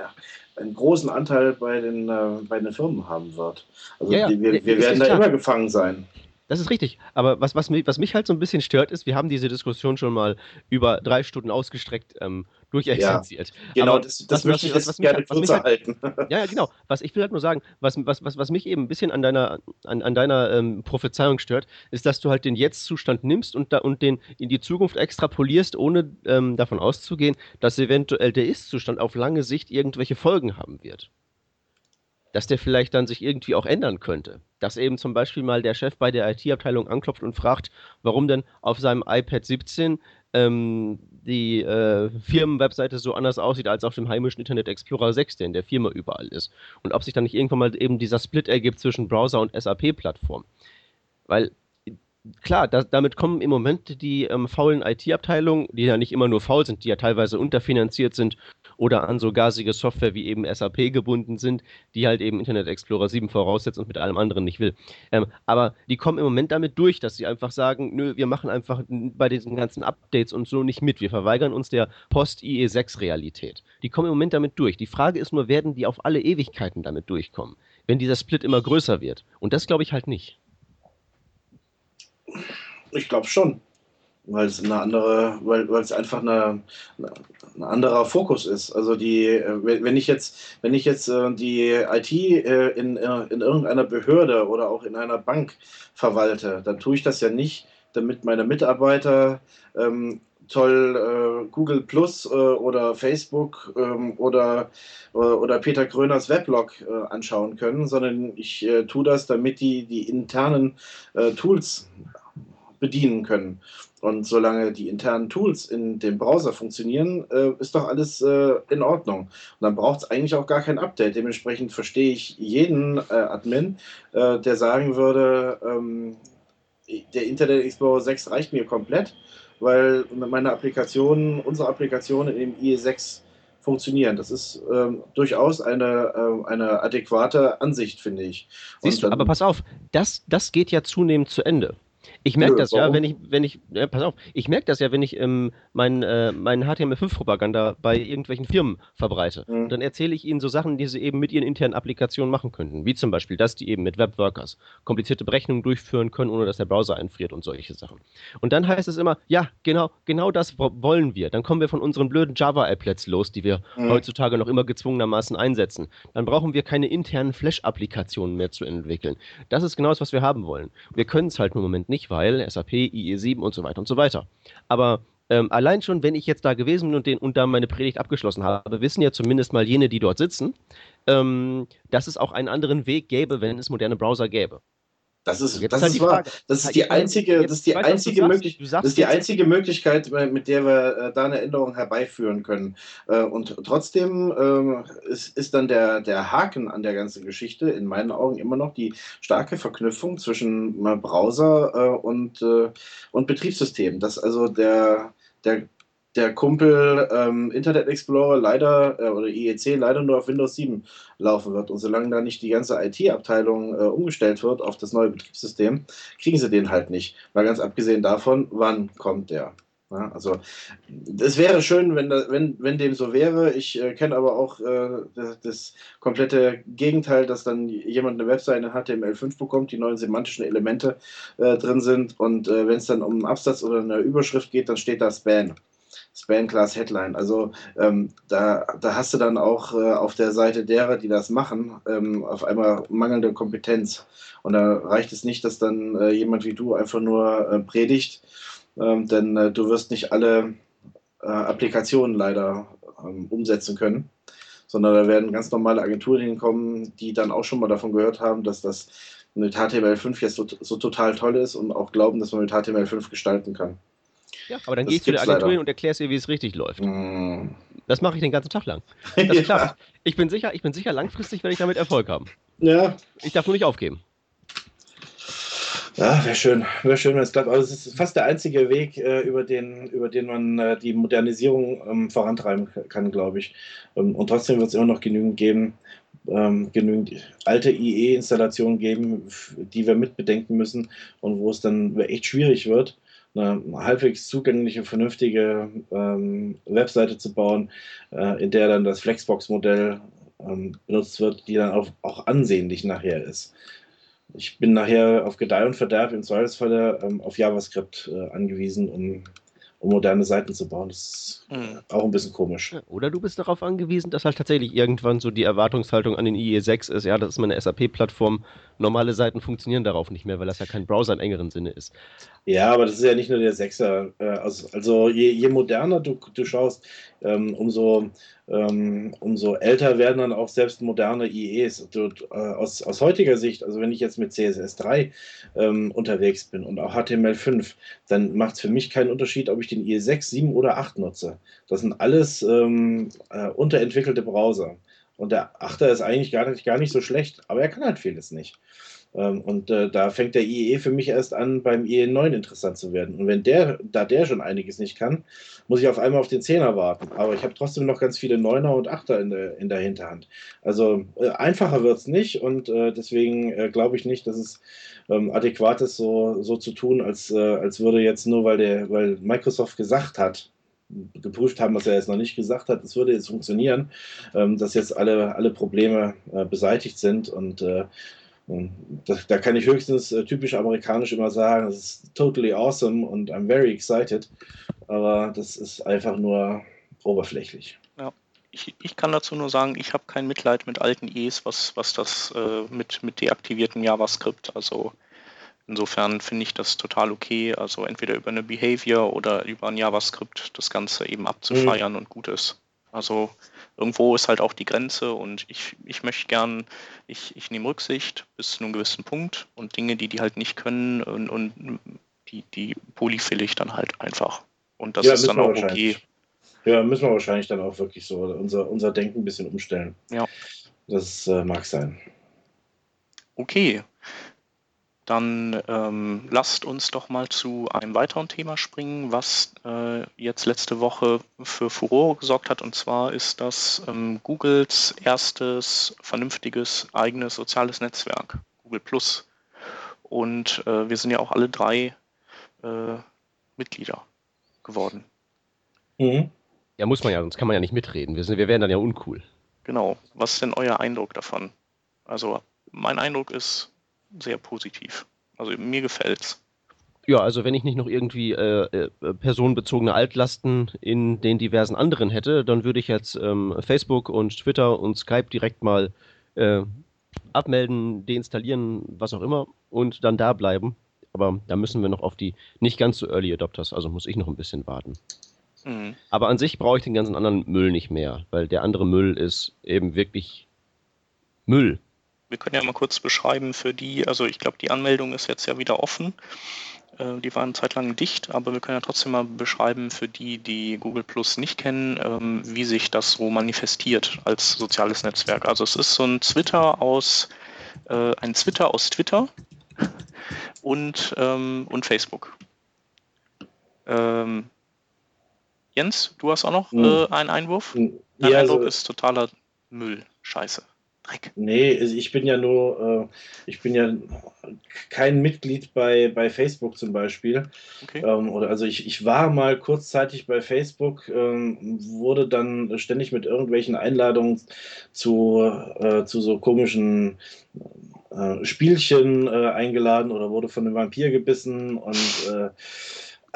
einen großen Anteil bei den, äh, bei den Firmen haben wird. Also ja, ja. Die, wir, wir werden da immer gefangen sein. Das ist richtig. Aber was, was, mich, was mich halt so ein bisschen stört, ist, wir haben diese Diskussion schon mal über drei Stunden ausgestreckt ähm, durchexerziert. Ja, genau, Aber das, das möchte ich jetzt was, gerne halt, kürzer halt, halten. [LAUGHS] ja, ja, genau. Was ich will halt nur sagen, was, was, was, was mich eben ein bisschen an deiner, an, an deiner ähm, Prophezeiung stört, ist, dass du halt den Jetzt-Zustand nimmst und, da, und den in die Zukunft extrapolierst, ohne ähm, davon auszugehen, dass eventuell der Ist-Zustand auf lange Sicht irgendwelche Folgen haben wird dass der vielleicht dann sich irgendwie auch ändern könnte. Dass eben zum Beispiel mal der Chef bei der IT-Abteilung anklopft und fragt, warum denn auf seinem iPad 17 ähm, die äh, Firmenwebseite so anders aussieht als auf dem heimischen Internet Explorer 6, der in der Firma überall ist. Und ob sich dann nicht irgendwann mal eben dieser Split ergibt zwischen Browser und SAP-Plattform. Weil klar, da, damit kommen im Moment die ähm, faulen IT-Abteilungen, die ja nicht immer nur faul sind, die ja teilweise unterfinanziert sind oder an so gasige Software wie eben SAP gebunden sind, die halt eben Internet Explorer 7 voraussetzt und mit allem anderen nicht will. Ähm, aber die kommen im Moment damit durch, dass sie einfach sagen, nö, wir machen einfach bei diesen ganzen Updates und so nicht mit. Wir verweigern uns der Post-IE6-Realität. Die kommen im Moment damit durch. Die Frage ist nur, werden die auf alle Ewigkeiten damit durchkommen, wenn dieser Split immer größer wird? Und das glaube ich halt nicht. Ich glaube schon, weil es eine andere, weil, weil es einfach eine, ein anderer Fokus ist. Also die, äh, wenn ich jetzt, wenn ich jetzt äh, die IT äh, in, in irgendeiner Behörde oder auch in einer Bank verwalte, dann tue ich das ja nicht, damit meine Mitarbeiter ähm, toll äh, Google Plus äh, oder Facebook ähm, oder, äh, oder Peter Gröners Weblog anschauen können, sondern ich tue das, damit die die internen Tools bedienen können. Und solange die internen Tools in dem Browser funktionieren, äh, ist doch alles äh, in Ordnung. Und dann braucht es eigentlich auch gar kein Update. Dementsprechend verstehe ich jeden äh, Admin, äh, der sagen würde, ähm, der Internet Explorer 6 reicht mir komplett, weil meine Applikationen, unsere Applikationen in dem IE6 funktionieren. Das ist ähm, durchaus eine, äh, eine adäquate Ansicht, finde ich. Siehst du, aber pass auf, das, das geht ja zunehmend zu Ende. Ich merke das warum? ja, wenn ich, wenn ich, ja, pass auf, ich merke das ja, wenn ich ähm, mein, äh, mein HTML5-Propaganda bei irgendwelchen Firmen verbreite. Mhm. dann erzähle ich ihnen so Sachen, die sie eben mit ihren internen Applikationen machen könnten. Wie zum Beispiel, dass die eben mit Webworkers komplizierte Berechnungen durchführen können, ohne dass der Browser einfriert und solche Sachen. Und dann heißt es immer, ja, genau, genau das wollen wir. Dann kommen wir von unseren blöden Java-Applets los, die wir mhm. heutzutage noch immer gezwungenermaßen einsetzen. Dann brauchen wir keine internen Flash-Applikationen mehr zu entwickeln. Das ist genau das, was wir haben wollen. Wir können es halt im Nicht, weil SAP, IE7 und so weiter und so weiter. Aber ähm, allein schon, wenn ich jetzt da gewesen bin und, den, und da meine Predigt abgeschlossen habe, wissen ja zumindest mal jene, die dort sitzen, ähm, dass es auch einen anderen Weg gäbe, wenn es moderne Browser gäbe. Das ist, das ist wahr. Das ist die einzige, das ist die einzige, möglich das ist die einzige Möglichkeit, mit der wir äh, da eine Änderung herbeiführen können. Äh, und trotzdem äh, ist, ist dann der, der Haken an der ganzen Geschichte in meinen Augen immer noch die starke Verknüpfung zwischen Browser und, und Betriebssystem. Dass also der, der der Kumpel ähm, Internet Explorer leider äh, oder IEC leider nur auf Windows 7 laufen wird. Und solange da nicht die ganze IT-Abteilung äh, umgestellt wird auf das neue Betriebssystem, kriegen sie den halt nicht. Mal ganz abgesehen davon, wann kommt der? Ja, also es wäre schön, wenn, wenn, wenn dem so wäre. Ich äh, kenne aber auch äh, das, das, komplette Gegenteil, dass dann jemand eine Webseite in HTML5 bekommt, die neuen semantischen Elemente äh, drin sind und äh, wenn es dann um einen Absatz oder eine Überschrift geht, dann steht da Span. Span-Class-Headline. Also ähm, da, da hast du dann auch äh, auf der Seite derer, die das machen, ähm, auf einmal mangelnde Kompetenz. Und da reicht es nicht, dass dann äh, jemand wie du einfach nur äh, predigt, ähm, denn äh, du wirst nicht alle äh, Applikationen leider ähm, umsetzen können, sondern da werden ganz normale Agenturen hinkommen, die dann auch schon mal davon gehört haben, dass das mit HTML5 jetzt so, so total toll ist und auch glauben, dass man mit HTML5 gestalten kann. Ja, aber dann gehe ich zu der Agentur hin und erklärst ihr, wie es richtig läuft. Mm. Das mache ich den ganzen Tag lang. Das [LAUGHS] ist klar. Ich bin sicher, ich bin sicher, langfristig werde ich damit Erfolg haben. Ja. Ich darf nur nicht aufgeben. Ja, wäre schön, wäre schön, wenn es klappt. Aber es ist fast der einzige Weg, äh, über, den, über den man äh, die Modernisierung ähm, vorantreiben kann, glaube ich. Ähm, und trotzdem wird es immer noch genügend geben, ähm, genügend alte IE-Installationen geben, die wir mitbedenken müssen und wo es dann echt schwierig wird eine halbwegs zugängliche, vernünftige ähm, Webseite zu bauen, äh, in der dann das Flexbox-Modell ähm, benutzt wird, die dann auch, auch ansehnlich nachher ist. Ich bin nachher auf Gedeih und Verderb im Zweifelsfalle ähm, auf JavaScript äh, angewiesen, um um moderne Seiten zu bauen. Das ist mhm. auch ein bisschen komisch. Oder du bist darauf angewiesen, dass halt tatsächlich irgendwann so die Erwartungshaltung an den IE6 ist, ja, das ist meine SAP-Plattform, normale Seiten funktionieren darauf nicht mehr, weil das ja kein Browser im engeren Sinne ist. Ja, aber das ist ja nicht nur der Sechser. Äh, also, also je, je moderner du, du schaust, ähm, umso, ähm, umso älter werden dann auch selbst moderne IEs. Du, äh, aus, aus heutiger Sicht, also wenn ich jetzt mit CSS3 ähm, unterwegs bin und auch HTML5, dann macht es für mich keinen Unterschied, ob ich den IE6, 7 oder 8 nutze. Das sind alles ähm, äh, unterentwickelte Browser. Und der 8er ist eigentlich gar nicht, gar nicht so schlecht, aber er kann halt vieles nicht. Ähm, und äh, da fängt der IE für mich erst an, beim IE9 interessant zu werden. Und wenn der, da der schon einiges nicht kann, muss ich auf einmal auf den 10er warten. Aber ich habe trotzdem noch ganz viele 9er und 8er in der, in der Hinterhand. Also äh, einfacher wird es nicht und äh, deswegen äh, glaube ich nicht, dass es ähm, adäquat ist, so, so zu tun, als, äh, als würde jetzt nur, weil, der, weil Microsoft gesagt hat, geprüft haben, was er jetzt noch nicht gesagt hat, es würde jetzt funktionieren, ähm, dass jetzt alle, alle Probleme äh, beseitigt sind und das, da kann ich höchstens äh, typisch amerikanisch immer sagen, das ist totally awesome und I'm very excited. Aber das ist einfach nur oberflächlich. Ja, ich, ich kann dazu nur sagen, ich habe kein Mitleid mit alten E's, was, was das äh, mit, mit deaktiviertem JavaScript. Also insofern finde ich das total okay. Also entweder über eine Behavior oder über ein JavaScript das Ganze eben abzufeiern mhm. und gut ist. Also irgendwo ist halt auch die Grenze und ich, ich möchte gern, ich, ich nehme Rücksicht bis zu einem gewissen Punkt und Dinge, die die halt nicht können und, und die, die polyfill ich dann halt einfach. Und das ja, ist dann auch okay. Ja, müssen wir wahrscheinlich dann auch wirklich so unser, unser Denken ein bisschen umstellen. Ja. Das äh, mag sein. Okay, dann ähm, lasst uns doch mal zu einem weiteren Thema springen, was äh, jetzt letzte Woche für Furore gesorgt hat. Und zwar ist das ähm, Googles erstes vernünftiges eigenes soziales Netzwerk, Google Plus. Und äh, wir sind ja auch alle drei äh, Mitglieder geworden. Mhm. Ja, muss man ja, sonst kann man ja nicht mitreden. Wir, sind, wir wären dann ja uncool. Genau. Was ist denn euer Eindruck davon? Also, mein Eindruck ist, sehr positiv. Also mir gefällt's. Ja, also wenn ich nicht noch irgendwie äh, äh, personenbezogene Altlasten in den diversen anderen hätte, dann würde ich jetzt ähm, Facebook und Twitter und Skype direkt mal äh, abmelden, deinstallieren, was auch immer und dann da bleiben. Aber da müssen wir noch auf die nicht ganz so Early Adopters, also muss ich noch ein bisschen warten. Mhm. Aber an sich brauche ich den ganzen anderen Müll nicht mehr, weil der andere Müll ist eben wirklich Müll. Wir können ja mal kurz beschreiben für die, also ich glaube, die Anmeldung ist jetzt ja wieder offen. Äh, die waren zeitlang dicht, aber wir können ja trotzdem mal beschreiben für die, die Google Plus nicht kennen, ähm, wie sich das so manifestiert als soziales Netzwerk. Also es ist so ein Twitter aus, äh, ein Twitter aus Twitter [LAUGHS] und, ähm, und Facebook. Ähm, Jens, du hast auch noch hm. äh, einen Einwurf? Hm. Dein ja, Eindruck also, ist totaler Müll. Scheiße. Dreck. Nee, also ich bin ja nur, äh, ich bin ja kein Mitglied bei, bei Facebook zum Beispiel. Okay. Ähm, oder also ich, ich war mal kurzzeitig bei Facebook, ähm, wurde dann ständig mit irgendwelchen Einladungen zu, äh, zu so komischen äh, Spielchen eingeladen oder wurde von einem Vampir gebissen und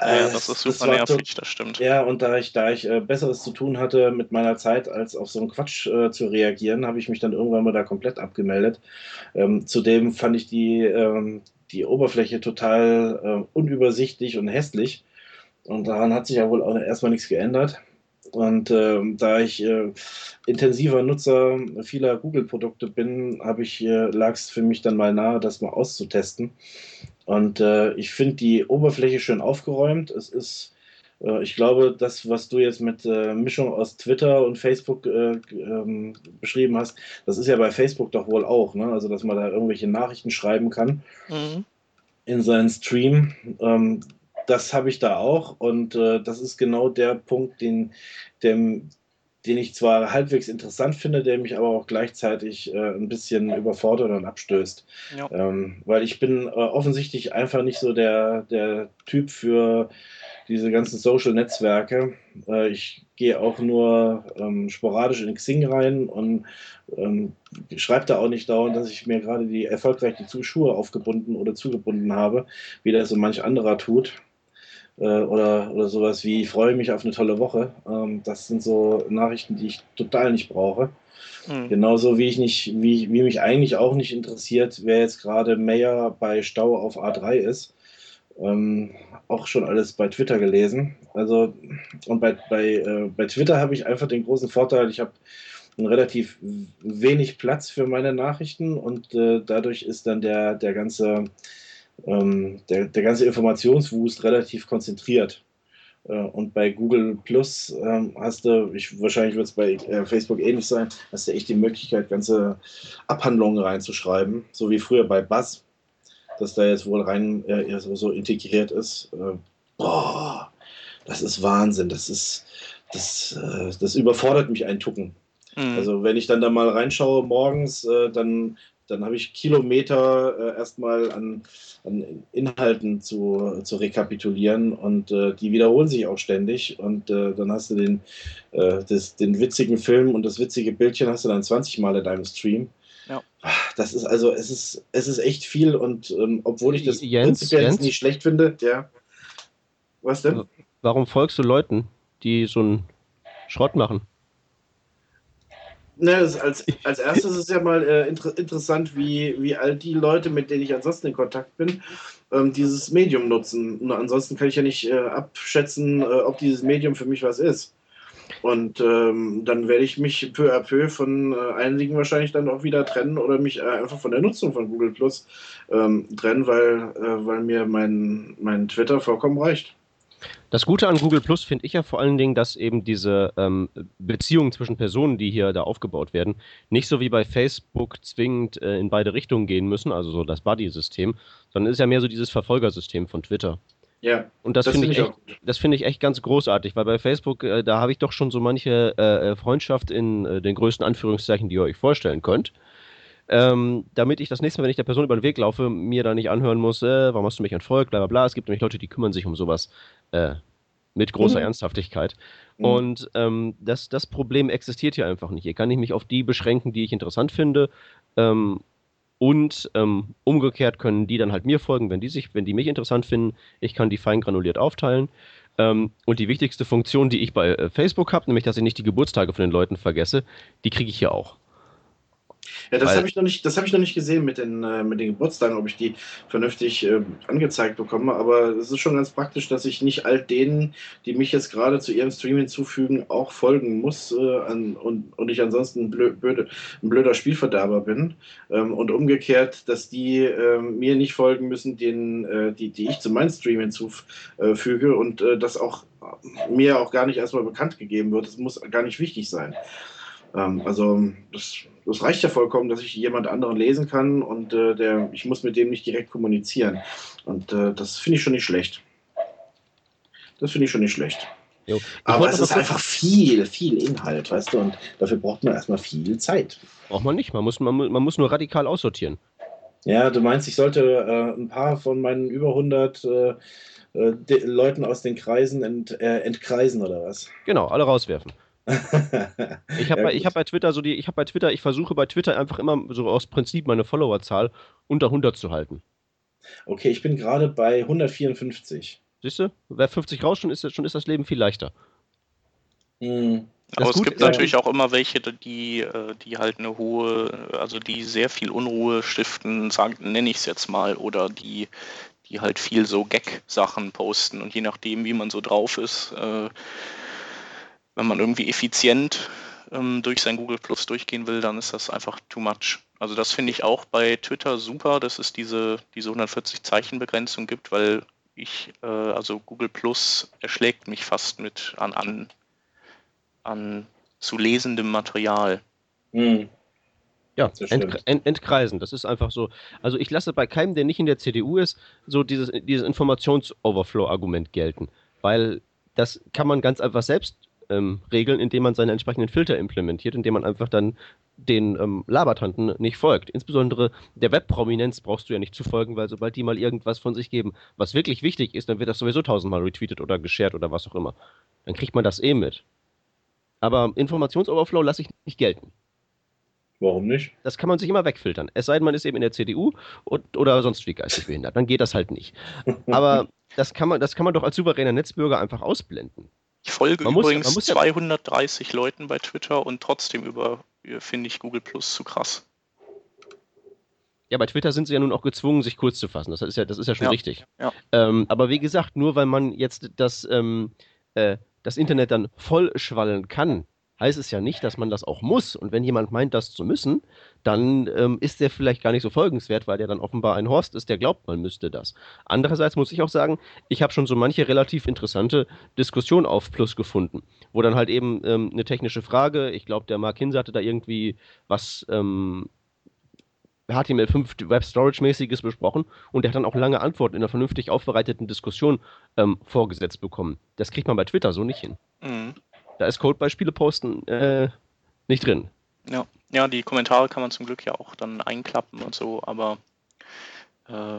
ja, das ist super das nervig, das stimmt. Ja, und da ich, da ich äh, Besseres zu tun hatte mit meiner Zeit, als auf so einen Quatsch äh, zu reagieren, habe ich mich dann irgendwann mal da komplett abgemeldet. Ähm, zudem fand ich die, ähm, die Oberfläche total äh, unübersichtlich und hässlich. Und daran hat sich ja wohl auch erstmal nichts geändert. Und ähm, da ich äh, intensiver Nutzer vieler Google-Produkte bin, habe ich, äh, lag es für mich dann mal nahe, das mal auszutesten. Und äh, ich finde die Oberfläche schön aufgeräumt. Es ist, äh, ich glaube, das, was du jetzt mit äh, Mischung aus Twitter und Facebook äh, ähm, beschrieben hast, das ist ja bei Facebook doch wohl auch. Ne? Also, dass man da irgendwelche Nachrichten schreiben kann mhm. in seinen Stream. Ähm, das habe ich da auch. Und äh, das ist genau der Punkt, den, der, den ich zwar halbwegs interessant finde, der mich aber auch gleichzeitig äh, ein bisschen überfordert und abstößt. Ja. Ähm, weil ich bin äh, offensichtlich einfach nicht so der, der Typ für diese ganzen Social-Netzwerke. Äh, ich gehe auch nur ähm, sporadisch in Xing rein und ähm, schreibe da auch nicht dauernd, dass ich mir gerade die erfolgreich die Schuhe aufgebunden oder zugebunden habe, wie das so manch anderer tut oder, oder sowas wie, ich freue mich auf eine tolle Woche. Ähm, das sind so Nachrichten, die ich total nicht brauche. Mhm. Genauso wie ich nicht, wie, wie mich eigentlich auch nicht interessiert, wer jetzt gerade Mayor bei Stau auf A3 ist. Ähm, auch schon alles bei Twitter gelesen. Also, und bei, bei, äh, bei Twitter habe ich einfach den großen Vorteil, ich habe relativ wenig Platz für meine Nachrichten und äh, dadurch ist dann der, der ganze ähm, der, der ganze Informationswust relativ konzentriert. Äh, und bei Google Plus ähm, hast du, ich, wahrscheinlich wird es bei äh, Facebook ähnlich sein, hast du echt die Möglichkeit, ganze Abhandlungen reinzuschreiben, so wie früher bei Buzz, dass da jetzt wohl rein äh, so, so, integriert ist. Äh, boah, das ist Wahnsinn. Das ist, das, äh, das überfordert mich ein Tucken. Mhm. Also wenn ich dann da mal reinschaue morgens, äh, dann dann habe ich Kilometer äh, erstmal an, an, Inhalten zu, zu rekapitulieren und äh, die wiederholen sich auch ständig und äh, dann hast du den, äh, das, den witzigen Film und das witzige Bildchen hast du dann 20 Mal in deinem Stream. Ja. Das ist also, es ist, es ist echt viel und ähm, obwohl ich das Jens, prinzipiell Jens? nicht schlecht finde, ja. Was denn? Warum folgst du Leuten, die so einen Schrott machen? Ne, als, als erstes ist ja mal äh, inter interessant, wie, wie all die Leute, mit denen ich ansonsten in Kontakt bin, ähm, dieses Medium nutzen. Und ansonsten kann ich ja nicht äh, abschätzen, äh, ob dieses Medium für mich was ist. Und ähm, dann werde ich mich peu à peu von äh, einigen wahrscheinlich dann auch wieder trennen oder mich äh, einfach von der Nutzung von Google Plus ähm, trennen, weil, äh, weil mir mein, mein Twitter vollkommen reicht. Das Gute an Google Plus finde ich ja vor allen Dingen, dass eben diese ähm, Beziehungen zwischen Personen, die hier da aufgebaut werden, nicht so wie bei Facebook zwingend äh, in beide Richtungen gehen müssen, also so das Buddy-System, sondern ist ja mehr so dieses Verfolgersystem von Twitter. Ja. Und das, das finde ich, echt, das finde ich echt ganz großartig, weil bei Facebook, äh, da habe ich doch schon so manche äh, äh Freundschaft in äh, den größten Anführungszeichen, die ihr euch vorstellen könnt ähm, damit ich das nächste Mal, wenn ich der Person über den Weg laufe, mir da nicht anhören muss, äh, warum hast du mich entfolgt, bla bla bla. Es gibt nämlich Leute, die kümmern sich um sowas äh, mit großer mhm. Ernsthaftigkeit. Mhm. Und ähm, das, das Problem existiert hier einfach nicht. Hier kann ich mich auf die beschränken, die ich interessant finde. Ähm, und ähm, umgekehrt können die dann halt mir folgen, wenn die sich, wenn die mich interessant finden. Ich kann die fein granuliert aufteilen. Ähm, und die wichtigste Funktion, die ich bei äh, Facebook habe, nämlich dass ich nicht die Geburtstage von den Leuten vergesse, die kriege ich hier auch. Ja, das habe ich noch nicht, das habe ich noch nicht gesehen mit den, äh, mit den Geburtstagen, ob ich die vernünftig äh, angezeigt bekomme. Aber es ist schon ganz praktisch, dass ich nicht all denen, die mich jetzt gerade zu ihrem Stream hinzufügen, auch folgen muss äh, an, und, und ich ansonsten blöde, ein blöder Spielverderber bin. Ähm, und umgekehrt, dass die ähm, mir nicht folgen müssen, denen, äh, die, die ich zu meinem Stream hinzufüge und äh, das auch mir auch gar nicht erstmal bekannt gegeben wird. Das muss gar nicht wichtig sein. Ähm, also das, das, reicht ja vollkommen, dass ich jemand anderen lesen kann und äh, der, ich muss mit dem nicht direkt kommunizieren. Und äh, das finde ich schon nicht schlecht. Das finde ich schon nicht schlecht. Jo. Aber es ist einfach viel, viel Inhalt, weißt du, und dafür braucht man erstmal viel Zeit. Braucht man nicht, man muss, man, man muss nur radikal aussortieren. Ja, du meinst, ich sollte äh, ein paar von meinen über 100 äh, äh, Leuten aus den Kreisen ent, äh, entkreisen oder was? Genau, alle rauswerfen [LAUGHS] ich habe ja, bei, hab bei Twitter so die, ich habe bei Twitter, ich versuche bei Twitter einfach immer so aus Prinzip meine Followerzahl unter 100 zu halten. Okay, ich bin gerade bei 154. Siehst du? Wer 50 raus, schon ist, schon ist das Leben viel leichter. Mhm. Aber es gibt natürlich auch immer welche, die, äh, die halt eine hohe, also die sehr viel Unruhe stiften, sagen, nenne ich es jetzt mal, oder die, die halt viel so Gag-Sachen posten und je nachdem, wie man so drauf ist, äh, wenn man irgendwie effizient ähm, durch sein Google Plus durchgehen will, dann ist das einfach too much. Also das finde ich auch bei Twitter super, dass es diese, diese 140 Zeichen Begrenzung gibt, weil ich, äh, also Google Plus erschlägt mich fast mit an, an, an zu lesendem Material. Mhm. Ja, ent, ent, entkreisen, das ist einfach so. Also ich lasse bei keinem, der nicht in der CDU ist, so dieses, dieses Informations-Overflow-Argument gelten, weil das kann man ganz einfach selbst ähm, regeln, indem man seine entsprechenden Filter implementiert, indem man einfach dann den ähm, Labertanten nicht folgt. Insbesondere der Webprominenz brauchst du ja nicht zu folgen, weil sobald die mal irgendwas von sich geben, was wirklich wichtig ist, dann wird das sowieso tausendmal retweetet oder geshared oder was auch immer. Dann kriegt man das eh mit. Aber Informationsoverflow lasse ich nicht gelten. Warum nicht? Das kann man sich immer wegfiltern. Es sei denn, man ist eben in der CDU und, oder sonst wie geistig behindert. Dann geht das halt nicht. [LAUGHS] Aber das kann, man, das kann man doch als souveräner Netzbürger einfach ausblenden. Ich folge man übrigens muss, 230 ja Leuten bei Twitter und trotzdem über finde ich Google Plus zu krass. Ja, bei Twitter sind sie ja nun auch gezwungen, sich kurz zu fassen. Das ist ja, das ist ja schon ja, richtig. Ja. Ähm, aber wie gesagt, nur weil man jetzt das, ähm, äh, das Internet dann vollschwallen kann, heißt es ja nicht, dass man das auch muss. Und wenn jemand meint, das zu müssen, dann ähm, ist der vielleicht gar nicht so folgenswert, weil der dann offenbar ein Horst ist, der glaubt, man müsste das. Andererseits muss ich auch sagen, ich habe schon so manche relativ interessante Diskussion auf Plus gefunden, wo dann halt eben ähm, eine technische Frage, ich glaube, der Mark Hinse hatte da irgendwie was ähm, HTML5 Web Storage mäßiges besprochen und der hat dann auch lange Antworten in einer vernünftig aufbereiteten Diskussion ähm, vorgesetzt bekommen. Das kriegt man bei Twitter so nicht hin. Mhm. Da ist Code bei posten äh, nicht drin. Ja. ja, die Kommentare kann man zum Glück ja auch dann einklappen und so, aber äh,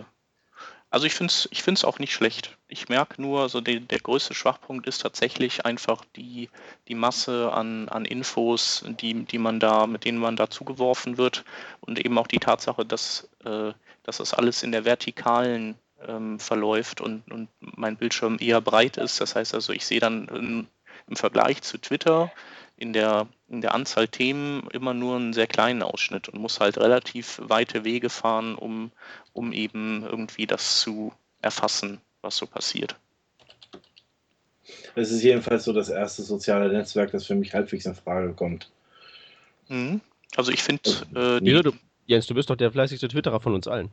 also ich finde es ich find's auch nicht schlecht. Ich merke nur, so die, der größte Schwachpunkt ist tatsächlich einfach die, die Masse an, an Infos, die, die man da, mit denen man da zugeworfen wird und eben auch die Tatsache, dass, äh, dass das alles in der vertikalen ähm, verläuft und, und mein Bildschirm eher breit ist. Das heißt also, ich sehe dann im Vergleich zu Twitter in der, in der Anzahl Themen immer nur einen sehr kleinen Ausschnitt und muss halt relativ weite Wege fahren, um, um eben irgendwie das zu erfassen, was so passiert. Es ist jedenfalls so das erste soziale Netzwerk, das für mich halbwegs in Frage kommt. Mhm. Also ich finde... Äh, ja, du, Jens, du bist doch der fleißigste Twitterer von uns allen.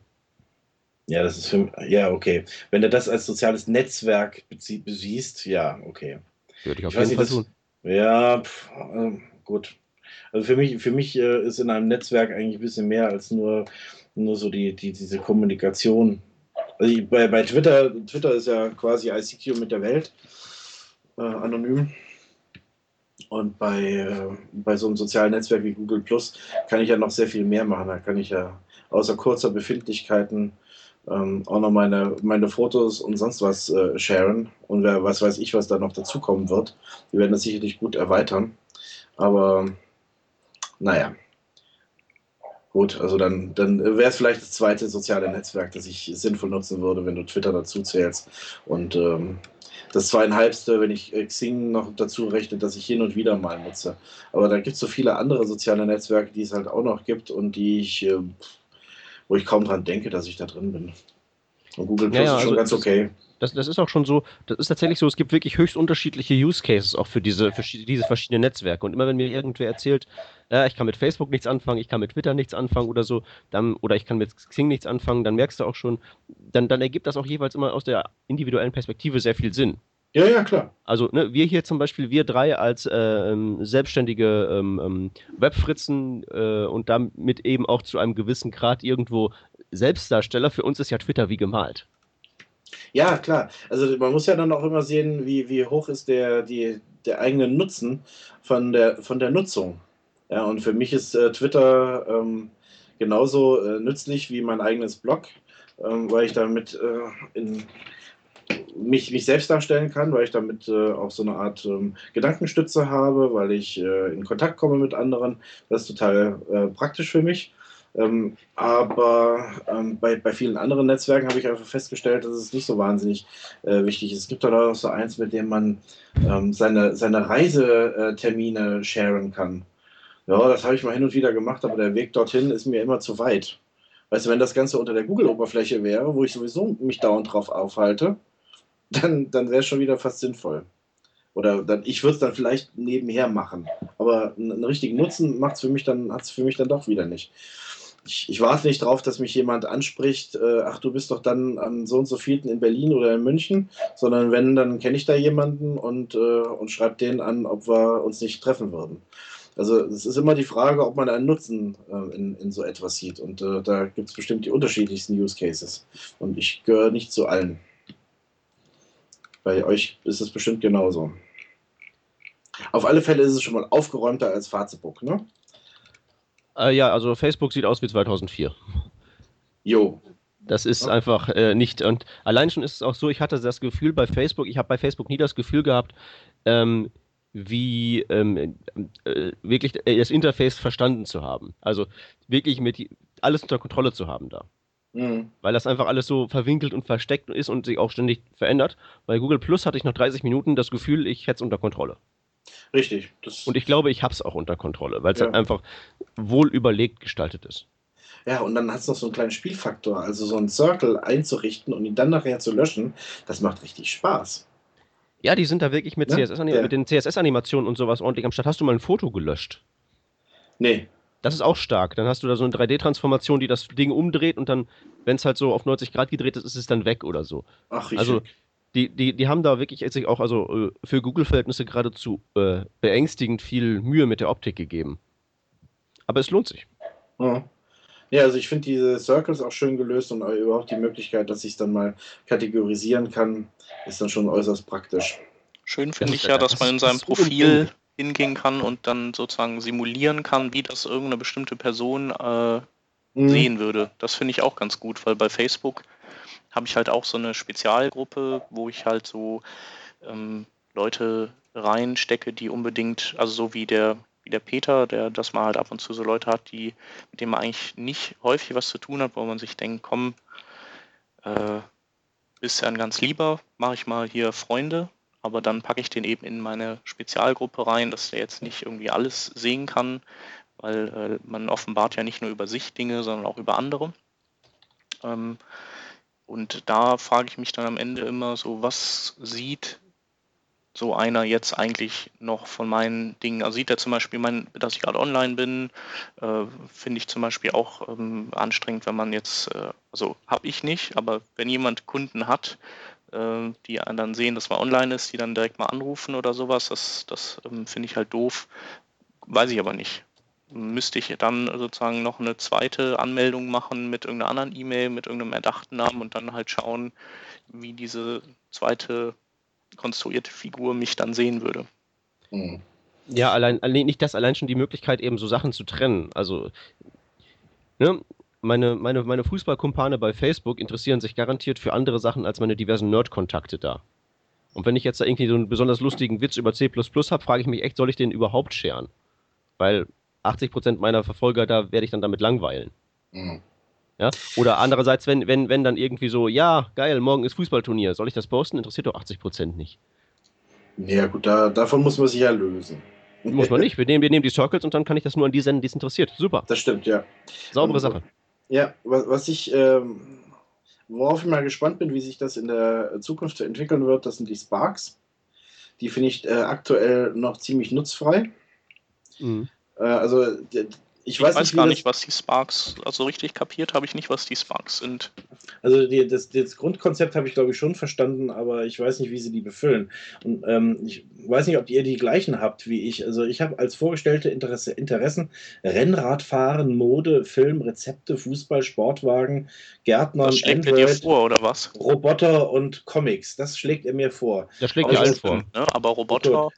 Ja, das ist für Ja, okay. Wenn du das als soziales Netzwerk besiehst, ja, okay. Würde ich auf ich jeden Fall tun. Ja, pff, äh, gut. Also für mich, für mich äh, ist in einem Netzwerk eigentlich ein bisschen mehr als nur, nur so die, die, diese Kommunikation. Also ich, bei, bei Twitter, Twitter ist ja quasi ICQ mit der Welt, äh, anonym. Und bei, äh, bei so einem sozialen Netzwerk wie Google Plus kann ich ja noch sehr viel mehr machen. Da kann ich ja außer kurzer Befindlichkeiten ähm, auch noch meine, meine Fotos und sonst was äh, sharen. Und wer, was weiß ich, was da noch dazukommen wird. Wir werden das sicherlich gut erweitern. Aber naja. Gut, also dann, dann wäre es vielleicht das zweite soziale Netzwerk, das ich sinnvoll nutzen würde, wenn du Twitter dazu zählst. Und ähm, das zweieinhalbste, wenn ich Xing noch dazu rechne, dass ich hin und wieder mal nutze. Aber da gibt es so viele andere soziale Netzwerke, die es halt auch noch gibt und die ich, äh, wo ich kaum dran denke, dass ich da drin bin. Und Google Plus ja, ja, ist schon also ganz okay. Das, das ist auch schon so, das ist tatsächlich so, es gibt wirklich höchst unterschiedliche Use Cases auch für diese, für diese verschiedenen Netzwerke. Und immer wenn mir irgendwer erzählt, ja, ich kann mit Facebook nichts anfangen, ich kann mit Twitter nichts anfangen oder so, dann, oder ich kann mit Xing nichts anfangen, dann merkst du auch schon, dann, dann ergibt das auch jeweils immer aus der individuellen Perspektive sehr viel Sinn. Ja, ja, klar. Also ne, wir hier zum Beispiel, wir drei als äh, ähm, selbstständige ähm, ähm, Webfritzen äh, und damit eben auch zu einem gewissen Grad irgendwo Selbstdarsteller, für uns ist ja Twitter wie gemalt. Ja, klar. Also man muss ja dann auch immer sehen, wie, wie hoch ist der, die, der eigene Nutzen von der, von der Nutzung. Ja, und für mich ist äh, Twitter ähm, genauso äh, nützlich wie mein eigenes Blog, ähm, weil ich damit äh, in, mich, mich selbst darstellen kann, weil ich damit äh, auch so eine Art ähm, Gedankenstütze habe, weil ich äh, in Kontakt komme mit anderen. Das ist total äh, praktisch für mich. Ähm, aber ähm, bei, bei vielen anderen Netzwerken habe ich einfach festgestellt, dass es nicht so wahnsinnig äh, wichtig ist. Es gibt da auch so eins, mit dem man ähm, seine, seine Reisetermine sharen kann. Ja, das habe ich mal hin und wieder gemacht, aber der Weg dorthin ist mir immer zu weit. Weißt du, wenn das Ganze unter der Google-Oberfläche wäre, wo ich sowieso mich dauernd drauf aufhalte, dann, dann wäre es schon wieder fast sinnvoll. Oder dann, ich würde es dann vielleicht nebenher machen. Aber einen richtigen Nutzen hat es für mich dann doch wieder nicht. Ich, ich, warte nicht drauf, dass mich jemand anspricht, äh, ach, du bist doch dann am so und so vielten in Berlin oder in München, sondern wenn, dann kenne ich da jemanden und, äh, und schreibe den an, ob wir uns nicht treffen würden. Also es ist immer die Frage, ob man einen Nutzen äh, in, in so etwas sieht. Und äh, da gibt es bestimmt die unterschiedlichsten Use Cases. Und ich gehöre nicht zu allen. Bei euch ist es bestimmt genauso. Auf alle Fälle ist es schon mal aufgeräumter als Facebook, ne? Äh, ja, also Facebook sieht aus wie 2004. Jo. Das ist ja. einfach äh, nicht. Und allein schon ist es auch so, ich hatte das Gefühl bei Facebook, ich habe bei Facebook nie das Gefühl gehabt, ähm, wie ähm, äh, wirklich das Interface verstanden zu haben. Also wirklich mit alles unter Kontrolle zu haben da. Mhm. Weil das einfach alles so verwinkelt und versteckt ist und sich auch ständig verändert. Bei Google Plus hatte ich nach 30 Minuten das Gefühl, ich hätte es unter Kontrolle. Richtig. und ich glaube, ich habe es auch unter Kontrolle, weil es ja. halt einfach wohl überlegt gestaltet ist. Ja, und dann hat es noch so einen kleinen Spielfaktor. Also so einen Circle einzurichten und ihn dann nachher zu löschen, das macht richtig Spaß. Ja, die sind da wirklich mit, ja? CSS ja. mit den CSS-Animationen und sowas ordentlich am Start. Hast du mal ein Foto gelöscht? Nee. Das ist auch stark. Dann hast du da so eine 3D-Transformation, die das Ding umdreht und dann, wenn es halt so auf 90 Grad gedreht ist, ist es dann weg oder so. Ach, wie Also, die, die, die haben da wirklich sich auch also äh, für Google-Verhältnisse geradezu äh, beängstigend viel Mühe mit der Optik gegeben. Aber es lohnt sich. Ja. Ja, also ich finde diese Circles auch schön gelöst und überhaupt die Möglichkeit, dass ich es dann mal kategorisieren kann, ist dann schon äußerst praktisch. Schön finde ich ja, dass man in seinem Profil hingehen kann und dann sozusagen simulieren kann, wie das irgendeine bestimmte Person äh, mhm. sehen würde. Das finde ich auch ganz gut, weil bei Facebook habe ich halt auch so eine Spezialgruppe, wo ich halt so ähm, Leute reinstecke, die unbedingt, also so wie der wie der Peter, der das mal halt ab und zu so Leute hat, die, mit denen man eigentlich nicht häufig was zu tun hat, wo man sich denkt, komm, äh, bist ja ein ganz lieber, mache ich mal hier Freunde, aber dann packe ich den eben in meine Spezialgruppe rein, dass der jetzt nicht irgendwie alles sehen kann, weil äh, man offenbart ja nicht nur über sich Dinge, sondern auch über andere. Ähm, und da frage ich mich dann am Ende immer so, was sieht so einer jetzt eigentlich noch von meinen Dingen? Also sieht er zum Beispiel, mein, dass ich gerade online bin, äh, finde ich zum Beispiel auch ähm, anstrengend, wenn man jetzt, äh, also habe ich nicht, aber wenn jemand Kunden hat, äh, die dann sehen, dass man online ist, die dann direkt mal anrufen oder sowas, das, das ähm, finde ich halt doof. Weiß ich aber nicht. Müsste ich dann sozusagen noch eine zweite Anmeldung machen mit irgendeiner anderen E-Mail, mit irgendeinem erdachten Namen und dann halt schauen, wie diese zweite konstruierte Figur mich dann sehen würde. Mhm. Ja, allein, nicht das, allein schon die Möglichkeit, eben so Sachen zu trennen. Also, ne, meine, meine, meine Fußballkumpane bei Facebook interessieren sich garantiert für andere Sachen als meine diversen Nerd-Kontakte da. Und wenn ich jetzt da irgendwie so einen besonders lustigen Witz über C habe, frage ich mich echt, soll ich den überhaupt scheren? Weil 80% meiner Verfolger, da werde ich dann damit langweilen. Mhm. Ja? Oder andererseits, wenn, wenn, wenn dann irgendwie so, ja, geil, morgen ist Fußballturnier, soll ich das posten? Interessiert doch 80% nicht. Ja, gut, da, davon muss man sich ja lösen. Muss man nicht. Wir nehmen, wir nehmen die Circles und dann kann ich das nur an die senden, die es interessiert. Super. Das stimmt, ja. Saubere Sache. Ja, was, ich, ähm, worauf ich mal gespannt bin, wie sich das in der Zukunft entwickeln wird, das sind die Sparks. Die finde ich äh, aktuell noch ziemlich nutzfrei. Mhm. Äh, also ich, ich weiß, weiß nicht, gar nicht, was die Sparks, also richtig kapiert habe ich nicht, was die Sparks sind. Also die, das, das, Grundkonzept habe ich glaube ich schon verstanden, aber ich weiß nicht, wie sie die befüllen. Und ähm, ich weiß nicht, ob ihr die gleichen habt wie ich. Also ich habe als vorgestellte Interesse, Interessen Rennradfahren, Mode, Film, Rezepte, Fußball, Sportwagen, Gärtner, das schlägt Android, dir vor oder was? Roboter und Comics. Das schlägt er mir vor. Das schlägt dir allen vor. Ne? Aber Roboter.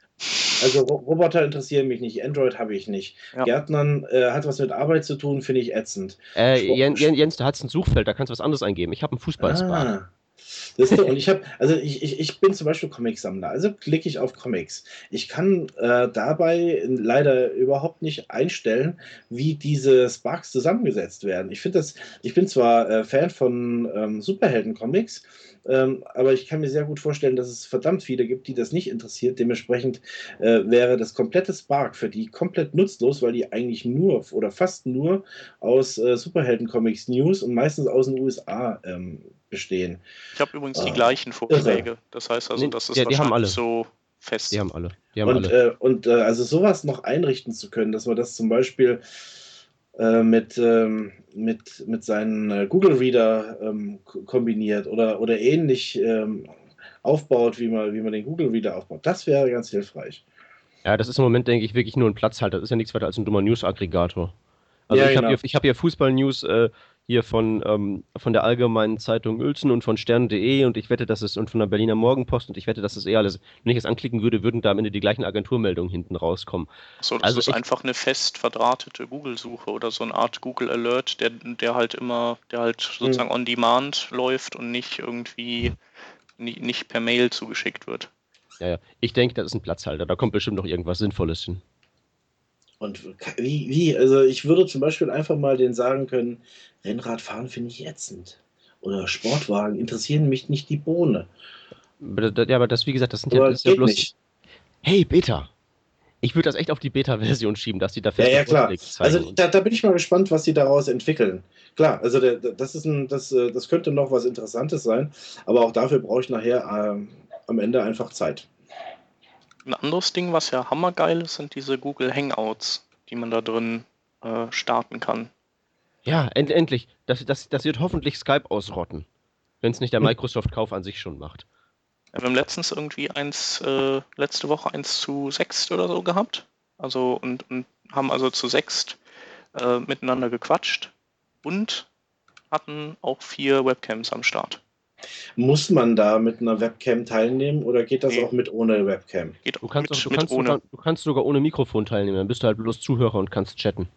Also Roboter interessieren mich nicht, Android habe ich nicht. Ja. Gärtnern äh, hat was mit Arbeit zu tun, finde ich ätzend. Äh, Jens, Jens, da hat es ein Suchfeld, da kannst du was anderes eingeben. Ich habe einen Fußballspark. Ah. Und [LAUGHS] ich habe, also ich, ich, ich bin zum Beispiel Comicsammler, also klicke ich auf Comics. Ich kann äh, dabei leider überhaupt nicht einstellen, wie diese Sparks zusammengesetzt werden. Ich finde das, ich bin zwar äh, Fan von ähm, Superhelden-Comics, ähm, aber ich kann mir sehr gut vorstellen, dass es verdammt viele gibt, die das nicht interessiert. Dementsprechend äh, wäre das komplette Spark für die komplett nutzlos, weil die eigentlich nur oder fast nur aus äh, Superhelden-Comics News und meistens aus den USA ähm, bestehen. Ich habe übrigens ah, die gleichen Vorschläge. Irre. Das heißt also, das ist ja, die haben alle. so fest. Die haben alle. Die haben und alle. Äh, und äh, also sowas noch einrichten zu können, dass man das zum Beispiel äh, mit, ähm, mit, mit seinen äh, Google Reader ähm, kombiniert oder, oder ähnlich ähm, aufbaut, wie man, wie man den Google Reader aufbaut. Das wäre ganz hilfreich. Ja, das ist im Moment, denke ich, wirklich nur ein Platzhalter. Das ist ja nichts weiter als ein dummer News-Aggregator. Also ja, ich genau. habe hier, hab hier Fußball-News äh, hier von, ähm, von der Allgemeinen Zeitung Uelzen und von Stern.de und ich wette, dass es und von der Berliner Morgenpost und ich wette, dass es eher alles, wenn ich es anklicken würde, würden da am Ende die gleichen Agenturmeldungen hinten rauskommen. So, das also ist ich, einfach eine fest verdrahtete Google-Suche oder so eine Art Google Alert, der, der halt immer, der halt sozusagen mhm. on demand läuft und nicht irgendwie nicht, nicht per Mail zugeschickt wird. Ja, ja. Ich denke, das ist ein Platzhalter. Da kommt bestimmt noch irgendwas Sinnvolles hin. Und wie, wie, also ich würde zum Beispiel einfach mal den sagen können, Rennradfahren finde ich ätzend. Oder Sportwagen interessieren mich nicht die Bohne. Ja, aber das, wie gesagt, das sind aber ja, das ja bloß. Nicht. Hey, Beta. Ich würde das echt auf die Beta-Version schieben, dass die da fest Ja, ja, klar. Also da, da, bin ich mal gespannt, was sie daraus entwickeln. Klar, also der, das, ist ein, das, äh, das könnte noch was Interessantes sein, aber auch dafür brauche ich nachher äh, am Ende einfach Zeit. Ein anderes Ding, was ja hammergeil ist, sind diese Google Hangouts, die man da drin äh, starten kann. Ja, end endlich. Das, das, das wird hoffentlich Skype ausrotten. Wenn es nicht der hm. Microsoft-Kauf an sich schon macht. Ja, wir haben letztens irgendwie eins, äh, letzte Woche eins zu sechst oder so gehabt. Also und, und haben also zu sechst äh, miteinander gequatscht und hatten auch vier Webcams am Start. Muss man da mit einer Webcam teilnehmen oder geht das nee. auch mit ohne Webcam? Geht du, kannst, mit, du, kannst ohne. du, kannst, sogar ohne Mikrofon teilnehmen, dann bist du halt bloß Zuhörer und kannst chatten.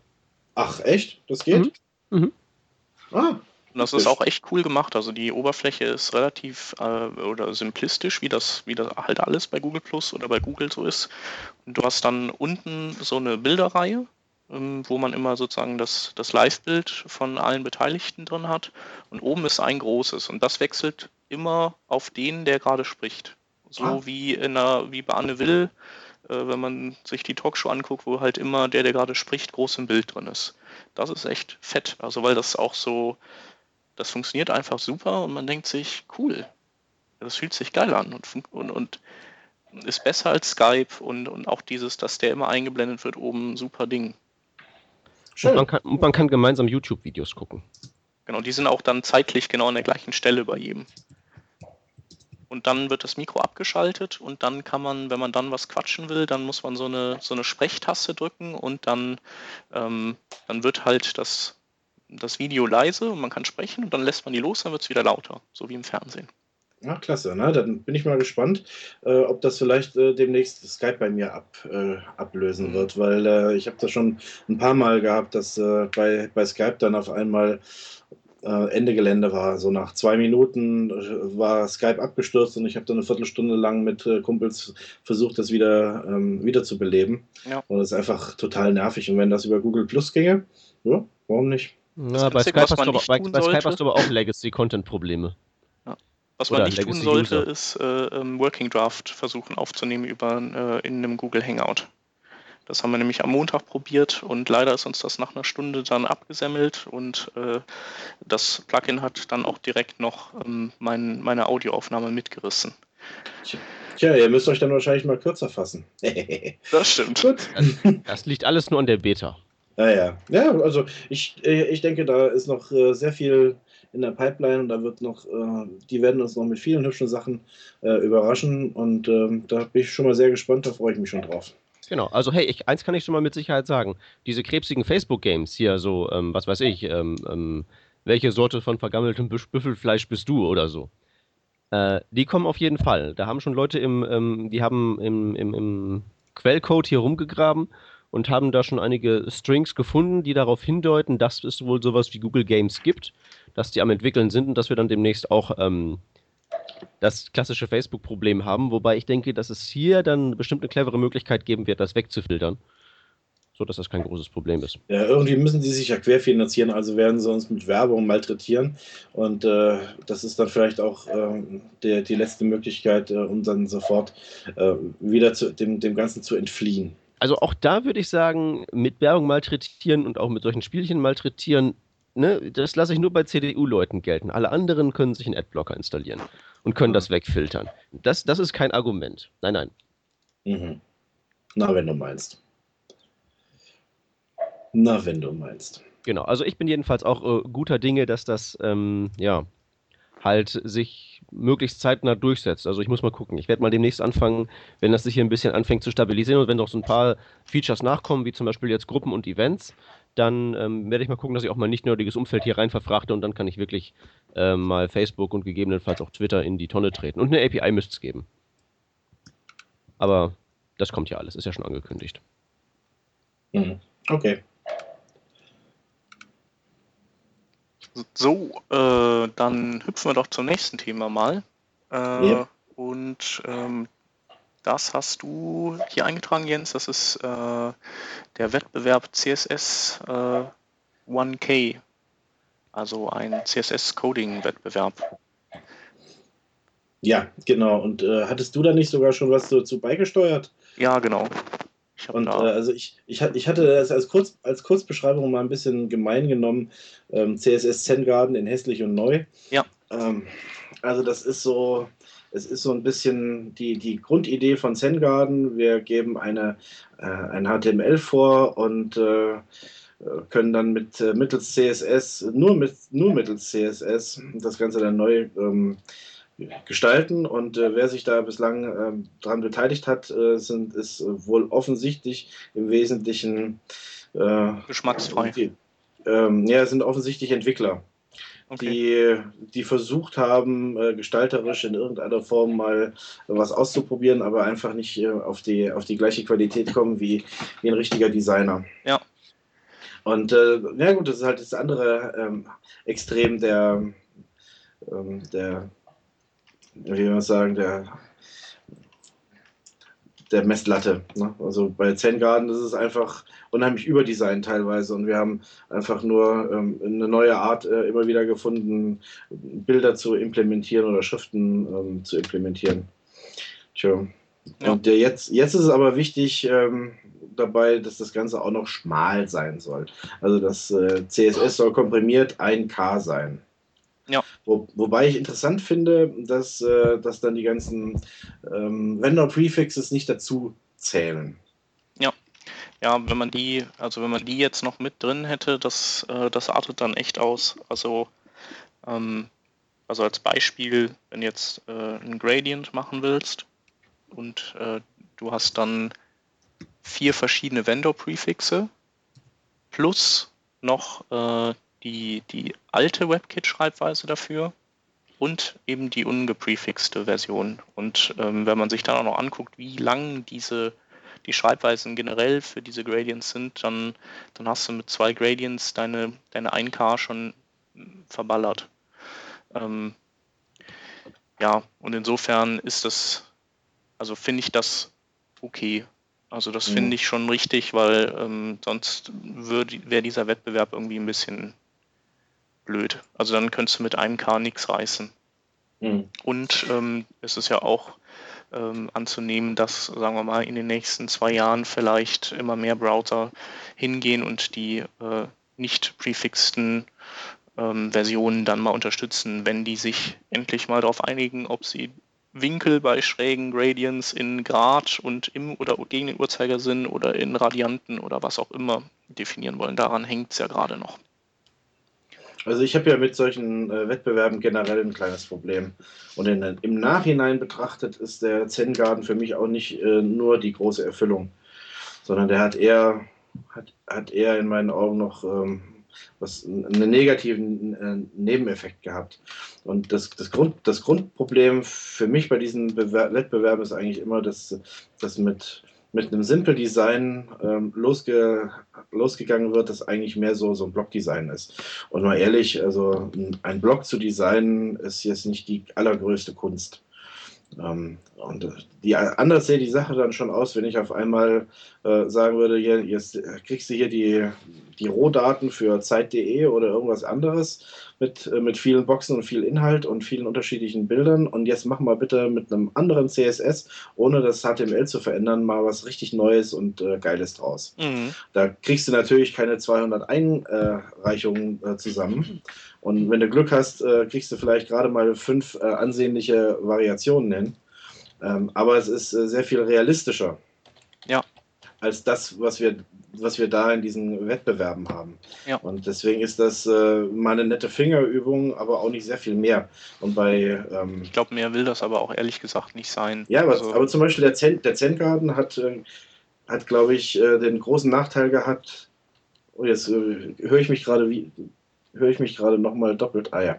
Ach, echt? Das geht? Mhm. Mhm. Ah. Und das ist auch echt cool gemacht. Also die Oberfläche ist relativ äh, oder simplistisch, wie das, wie das halt alles bei Google Plus oder bei Google so ist. Und du hast dann unten so eine Bilderreihe wo man immer sozusagen das, das Live-Bild von allen Beteiligten drin hat. Und oben ist ein großes und das wechselt immer auf den, der gerade spricht. So ah. wie, in einer, wie bei Anne Will, äh, wenn man sich die Talkshow anguckt, wo halt immer der, der gerade spricht, groß im Bild drin ist. Das ist echt fett. Also weil das auch so, das funktioniert einfach super und man denkt sich, cool, das fühlt sich geil an und, und, und ist besser als Skype und, und auch dieses, dass der immer eingeblendet wird oben, super Ding. Schön. Und man kann, und man kann gemeinsam YouTube-Videos gucken. Genau, die sind auch dann zeitlich genau an der gleichen Stelle bei jedem. Und dann wird das Mikro abgeschaltet und dann kann man, wenn man dann was quatschen will, dann muss man so eine, so eine Sprechtaste drücken und dann, ähm, dann wird halt das, das Video leise und man kann sprechen und dann lässt man die los, dann wird es wieder lauter, so wie im Fernsehen. Ja, klasse. Na, dann bin ich mal gespannt, äh, ob das vielleicht äh, demnächst Skype bei mir ab, äh, ablösen mhm. wird, weil äh, ich habe das schon ein paar Mal gehabt, dass äh, bei, bei Skype dann auf einmal äh, Ende Gelände war. So nach zwei Minuten war Skype abgestürzt und ich habe dann eine Viertelstunde lang mit äh, Kumpels versucht, das wieder, ähm, wieder zu beleben. Ja. Und das ist einfach total nervig. Und wenn das über Google Plus ginge, ja, warum nicht? Ja, bei, Skype hast, aber, bei, bei Skype hast du aber auch Legacy-Content-Probleme. Was man nicht tun sollte, User. ist äh, ähm, Working Draft versuchen aufzunehmen über äh, in einem Google Hangout. Das haben wir nämlich am Montag probiert und leider ist uns das nach einer Stunde dann abgesemmelt und äh, das Plugin hat dann auch direkt noch ähm, mein, meine Audioaufnahme mitgerissen. Tja, ihr müsst euch dann wahrscheinlich mal kürzer fassen. [LAUGHS] das stimmt. Gut. Das liegt alles nur an der Beta. Ja, ja. Ja, also ich, äh, ich denke, da ist noch äh, sehr viel in der Pipeline und da wird noch, äh, die werden uns noch mit vielen hübschen Sachen überraschen und ähm, da bin ich schon mal sehr gespannt, da freue ich mich schon drauf. Genau, also hey, ich, eins kann ich schon mal mit Sicherheit sagen. Diese krebsigen Facebook-Games hier, so, ähm, was weiß ich, ähm, ähm, welche Sorte von vergammeltem Büffelfleisch bist du oder so. Äh, die kommen auf jeden Fall. Da haben schon Leute im, ähm, die haben im, im, im Quellcode hier rumgegraben und haben da schon einige Strings gefunden, die darauf hindeuten, dass es wohl sowas wie Google Games gibt, dass die am entwickeln sind und dass wir dann demnächst auch ähm, das klassische Facebook-Problem haben, wobei ich denke, dass es hier dann bestimmt eine clevere Möglichkeit geben wird, das wegzufiltern. So dass das kein großes Problem ist. Ja, irgendwie müssen die sich ja querfinanzieren, also werden sie uns mit Werbung malträtieren. Und äh, das ist dann vielleicht auch äh, der, die letzte Möglichkeit, äh, um dann sofort äh, wieder zu, dem, dem Ganzen zu entfliehen. Also auch da würde ich sagen, mit Werbung malträtieren und auch mit solchen Spielchen malträtieren, ne, das lasse ich nur bei CDU-Leuten gelten. Alle anderen können sich einen Adblocker installieren und können mhm. das wegfiltern. Das, das ist kein Argument. Nein, nein. Mhm. Na, wenn du meinst. Na, wenn du meinst. Genau, also ich bin jedenfalls auch äh, guter Dinge, dass das, ähm, ja, halt sich möglichst zeitnah durchsetzt. Also ich muss mal gucken. Ich werde mal demnächst anfangen, wenn das sich hier ein bisschen anfängt zu stabilisieren und wenn noch so ein paar Features nachkommen, wie zum Beispiel jetzt Gruppen und Events, dann ähm, werde ich mal gucken, dass ich auch mal nicht nerdiges Umfeld hier rein verfrachte und dann kann ich wirklich äh, mal Facebook und gegebenenfalls auch Twitter in die Tonne treten. Und eine API müsste es geben. Aber das kommt ja alles, ist ja schon angekündigt. Mhm. Okay. So, äh, dann hüpfen wir doch zum nächsten Thema mal. Äh, yep. Und ähm, das hast du hier eingetragen, Jens. Das ist äh, der Wettbewerb CSS äh, 1K, also ein CSS-Coding-Wettbewerb. Ja, genau. Und äh, hattest du da nicht sogar schon was dazu beigesteuert? Ja, genau. Und äh, also ich, ich, ich hatte das als, Kurz, als Kurzbeschreibung mal ein bisschen gemein genommen. Ähm, CSS Zen Garden in hässlich und neu. Ja. Ähm, also das ist so, es ist so ein bisschen die, die Grundidee von Zen Garden. Wir geben eine, äh, ein HTML vor und äh, können dann mit äh, mittels CSS, nur, mit, nur mittels CSS, das Ganze dann neu ähm, gestalten. Und äh, wer sich da bislang äh, daran beteiligt hat, äh, sind, ist wohl offensichtlich im Wesentlichen äh, geschmacksfrei. Die, ähm, ja, sind offensichtlich Entwickler okay. die, die versucht haben, äh, gestalterisch in irgendeiner Form mal was auszuprobieren, aber einfach nicht äh, auf, die, auf die gleiche Qualität kommen wie, wie ein richtiger Designer. Ja. Und äh, ja gut, das ist halt das andere ähm, Extrem der, ähm, der, wie man sagen, der der Messlatte. Ne? Also bei Zen Garden ist es einfach unheimlich überdesignt teilweise und wir haben einfach nur ähm, eine neue Art äh, immer wieder gefunden, Bilder zu implementieren oder Schriften ähm, zu implementieren. Tja. Ja. Und äh, jetzt, jetzt ist es aber wichtig ähm, dabei, dass das Ganze auch noch schmal sein soll. Also das äh, CSS soll komprimiert 1K sein. Wo, wobei ich interessant finde, dass, äh, dass dann die ganzen ähm, Vendor-Prefixes nicht dazu zählen. Ja. Ja, wenn man die, also wenn man die jetzt noch mit drin hätte, das, äh, das artet dann echt aus. Also, ähm, also als Beispiel, wenn jetzt äh, ein Gradient machen willst und äh, du hast dann vier verschiedene Vendor-Prefixe plus noch äh, die, die alte WebKit-Schreibweise dafür und eben die ungeprefixte Version. Und ähm, wenn man sich dann auch noch anguckt, wie lang diese die Schreibweisen generell für diese Gradients sind, dann, dann hast du mit zwei Gradients deine, deine 1K schon verballert. Ähm, ja, und insofern ist das, also finde ich das okay. Also das finde ich schon richtig, weil ähm, sonst wäre dieser Wettbewerb irgendwie ein bisschen blöd. Also dann könntest du mit einem K nichts reißen. Mhm. Und ähm, es ist ja auch ähm, anzunehmen, dass, sagen wir mal, in den nächsten zwei Jahren vielleicht immer mehr Browser hingehen und die äh, nicht prefixten ähm, Versionen dann mal unterstützen, wenn die sich endlich mal darauf einigen, ob sie Winkel bei schrägen Gradients in Grad und im oder gegen den Uhrzeigersinn oder in Radianten oder was auch immer definieren wollen. Daran hängt es ja gerade noch. Also ich habe ja mit solchen äh, Wettbewerben generell ein kleines Problem. Und in, im Nachhinein betrachtet ist der Zen Garden für mich auch nicht äh, nur die große Erfüllung, sondern der hat eher, hat, hat eher in meinen Augen noch ähm, was einen negativen äh, Nebeneffekt gehabt. Und das, das, Grund, das Grundproblem für mich bei diesen Bewer Wettbewerben ist eigentlich immer, dass, dass mit, mit einem Simple Design ähm, losge, losgegangen wird, das eigentlich mehr so, so ein Blockdesign ist. Und mal ehrlich, also ein Block zu designen ist jetzt nicht die allergrößte Kunst. Ähm, und äh, die, anders sähe die Sache dann schon aus, wenn ich auf einmal äh, sagen würde, hier, jetzt kriegst du hier die, die Rohdaten für Zeit.de oder irgendwas anderes mit, äh, mit vielen Boxen und viel Inhalt und vielen unterschiedlichen Bildern und jetzt mach mal bitte mit einem anderen CSS, ohne das HTML zu verändern, mal was richtig Neues und äh, Geiles draus. Mhm. Da kriegst du natürlich keine 200 Einreichungen äh, zusammen und wenn du Glück hast, äh, kriegst du vielleicht gerade mal fünf äh, ansehnliche Variationen hin. Ähm, aber es ist sehr viel realistischer. Ja. Als das, was wir was wir da in diesen Wettbewerben haben. Ja. Und deswegen ist das äh, mal eine nette Fingerübung, aber auch nicht sehr viel mehr. Und bei ähm, ich glaube, mehr will das aber auch ehrlich gesagt nicht sein. Ja, aber, also, aber zum Beispiel der Zen, der Zen Garden hat, äh, hat glaube ich, äh, den großen Nachteil gehabt. Oh, jetzt äh, höre ich mich gerade wie höre ich mich gerade nochmal doppelt. Ah ja.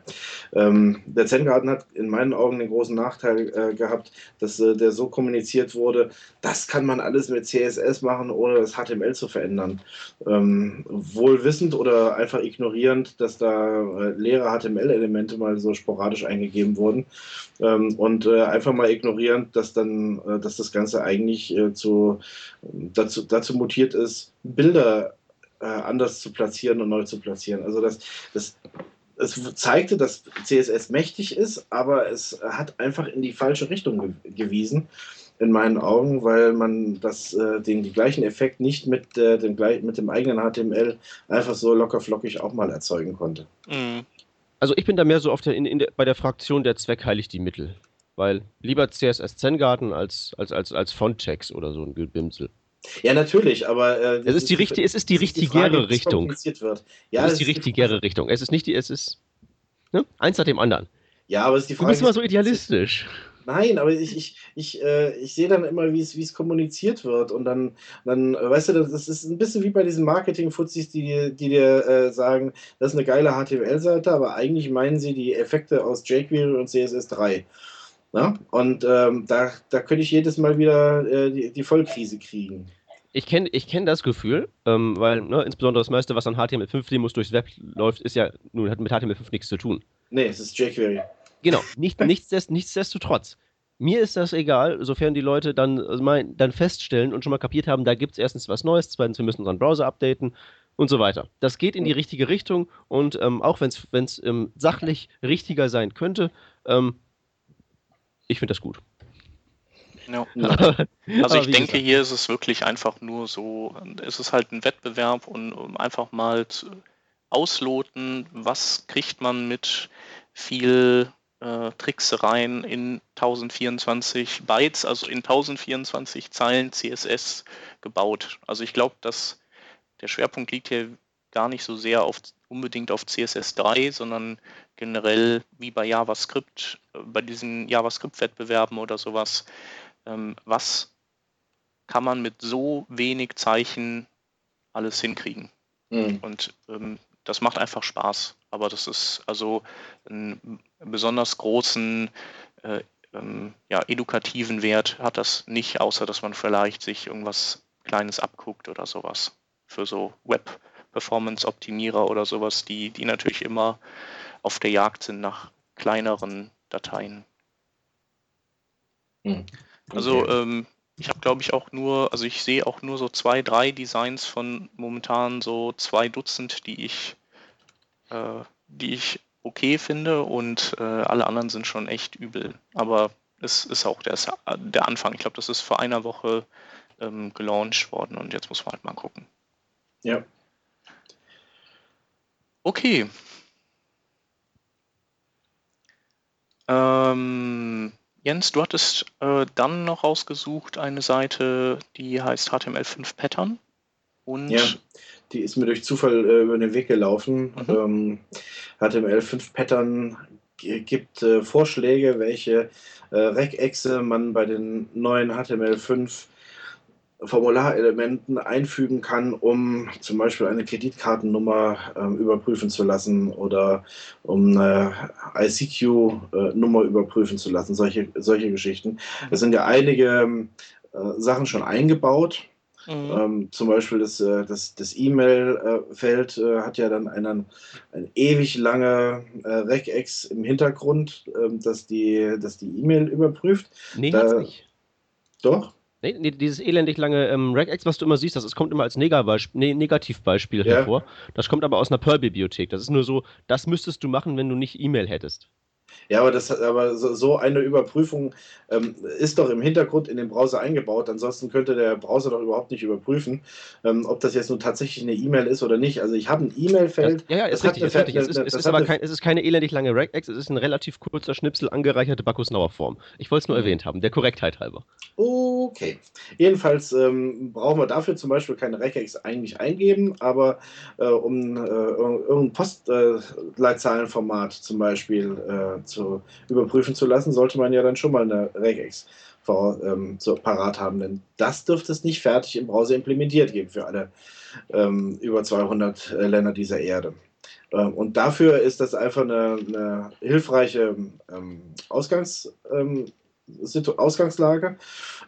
Ähm, der Zen-Garten hat in meinen Augen den großen Nachteil äh, gehabt, dass äh, der so kommuniziert wurde, das kann man alles mit CSS machen, ohne das HTML zu verändern. Ähm, wohl wissend oder einfach ignorierend, dass da äh, leere HTML-Elemente mal so sporadisch eingegeben wurden. Ähm, und äh, einfach mal ignorierend, dass dann, äh, dass das Ganze eigentlich äh, zu, dazu, dazu mutiert ist, Bilder äh, anders zu platzieren und neu zu platzieren. Also das, das, es zeigte, dass CSS mächtig ist, aber es hat einfach in die falsche Richtung ge gewiesen, in meinen Augen, weil man das, äh, den die gleichen Effekt nicht mit, äh, dem, mit dem eigenen HTML einfach so locker flockig auch mal erzeugen konnte. Mhm. Also ich bin da mehr so auf der, in, in der, bei der Fraktion der Zweck heiligt die Mittel. Weil lieber CSS Zen Garden als, als, als, als Font-Checks oder so ein Bimsel. Ja, natürlich, aber äh, es, ist die richtige, es ist die richtigere Richtung. Wird. Ja, es ist die richtigere Richtung. Es ist nicht die, es ist ne? eins nach dem anderen. Ja, aber es ist die Frage. Du bist immer so idealistisch. Nein, aber ich, ich, ich, äh, ich sehe dann immer, wie es kommuniziert wird. Und dann, dann, weißt du, das ist ein bisschen wie bei diesen Marketing-Fuzis, die, die dir äh, sagen, das ist eine geile HTML-Seite, aber eigentlich meinen sie die Effekte aus jQuery und CSS3. Na? Und ähm, da, da könnte ich jedes Mal wieder äh, die, die Vollkrise kriegen. Ich kenne ich kenn das Gefühl, ähm, weil ne, insbesondere das meiste, was an HTML5-Demos durchs Web läuft, ist ja nun hat mit HTML5 nichts zu tun. Nee, es ist jQuery. Genau, nicht, nichtsdest, nichtsdestotrotz. Mir ist das egal, sofern die Leute dann, also mein, dann feststellen und schon mal kapiert haben, da gibt es erstens was Neues, zweitens, wir müssen unseren Browser updaten und so weiter. Das geht in die richtige Richtung und ähm, auch wenn es ähm, sachlich richtiger sein könnte, ähm, ich finde das gut. Ja. [LAUGHS] also ich denke, hier ist es wirklich einfach nur so, es ist halt ein Wettbewerb und um einfach mal zu ausloten, was kriegt man mit viel äh, Tricksereien in 1024 Bytes, also in 1024 Zeilen CSS gebaut. Also ich glaube, dass der Schwerpunkt liegt hier gar nicht so sehr auf, unbedingt auf CSS3, sondern generell wie bei JavaScript, äh, bei diesen JavaScript-Wettbewerben oder sowas, ähm, was kann man mit so wenig Zeichen alles hinkriegen? Mhm. Und ähm, das macht einfach Spaß. Aber das ist also einen besonders großen äh, ähm, ja, edukativen Wert hat das nicht, außer dass man vielleicht sich irgendwas Kleines abguckt oder sowas für so Web Performance-Optimierer oder sowas, die, die natürlich immer auf der Jagd sind nach kleineren Dateien. Hm. Also, okay. Also ähm, ich habe glaube ich auch nur, also ich sehe auch nur so zwei, drei Designs von momentan so zwei Dutzend, die ich, äh, die ich okay finde und äh, alle anderen sind schon echt übel. Aber es ist auch der, der Anfang. Ich glaube, das ist vor einer Woche ähm, gelauncht worden und jetzt muss man halt mal gucken. Ja. Okay. Ähm, Jens, du hattest äh, dann noch rausgesucht eine Seite, die heißt HTML5 Pattern. Und ja, die ist mir durch Zufall äh, über den Weg gelaufen. Mhm. Ähm, HTML5 Pattern gibt äh, Vorschläge, welche äh, Regexe man bei den neuen HTML5 Formularelementen einfügen kann, um zum Beispiel eine Kreditkartennummer äh, überprüfen zu lassen oder um eine ICQ-Nummer äh, überprüfen zu lassen, solche, solche Geschichten. Es sind ja einige äh, Sachen schon eingebaut. Mhm. Ähm, zum Beispiel das, äh, das, das E-Mail-Feld äh, hat ja dann einen, ein ewig lange äh, Regex im Hintergrund, ähm, das die die E-Mail überprüft. Nee, da, nicht. Doch? Nee, nee, dieses elendig lange ähm, Regex, was du immer siehst, das, das kommt immer als Negativbeispiel, nee, Negativbeispiel ja. hervor. Das kommt aber aus einer Perl-Bibliothek. Das ist nur so, das müsstest du machen, wenn du nicht E-Mail hättest. Ja, aber, das, aber so, so eine Überprüfung ähm, ist doch im Hintergrund in den Browser eingebaut. Ansonsten könnte der Browser doch überhaupt nicht überprüfen, ähm, ob das jetzt nun tatsächlich eine E-Mail ist oder nicht. Also ich habe ein E-Mail-Feld. Ja, ja, ist richtig, ist richtig. es ist, es ist aber kein, es ist keine elendig lange Regex, es ist ein relativ kurzer Schnipsel angereicherte Bacchus-Nauer Form. Ich wollte es nur mhm. erwähnt haben, der Korrektheit halber. Okay. Jedenfalls ähm, brauchen wir dafür zum Beispiel keine Regex eigentlich eingeben, aber äh, um äh, irgendein Postleitzahlenformat zum Beispiel äh, zu überprüfen zu lassen, sollte man ja dann schon mal eine Regex ähm, so parat haben, denn das dürfte es nicht fertig im Browser implementiert geben für alle ähm, über 200 äh, Länder dieser Erde. Ähm, und dafür ist das einfach eine, eine hilfreiche ähm, Ähm, Ausgangslage.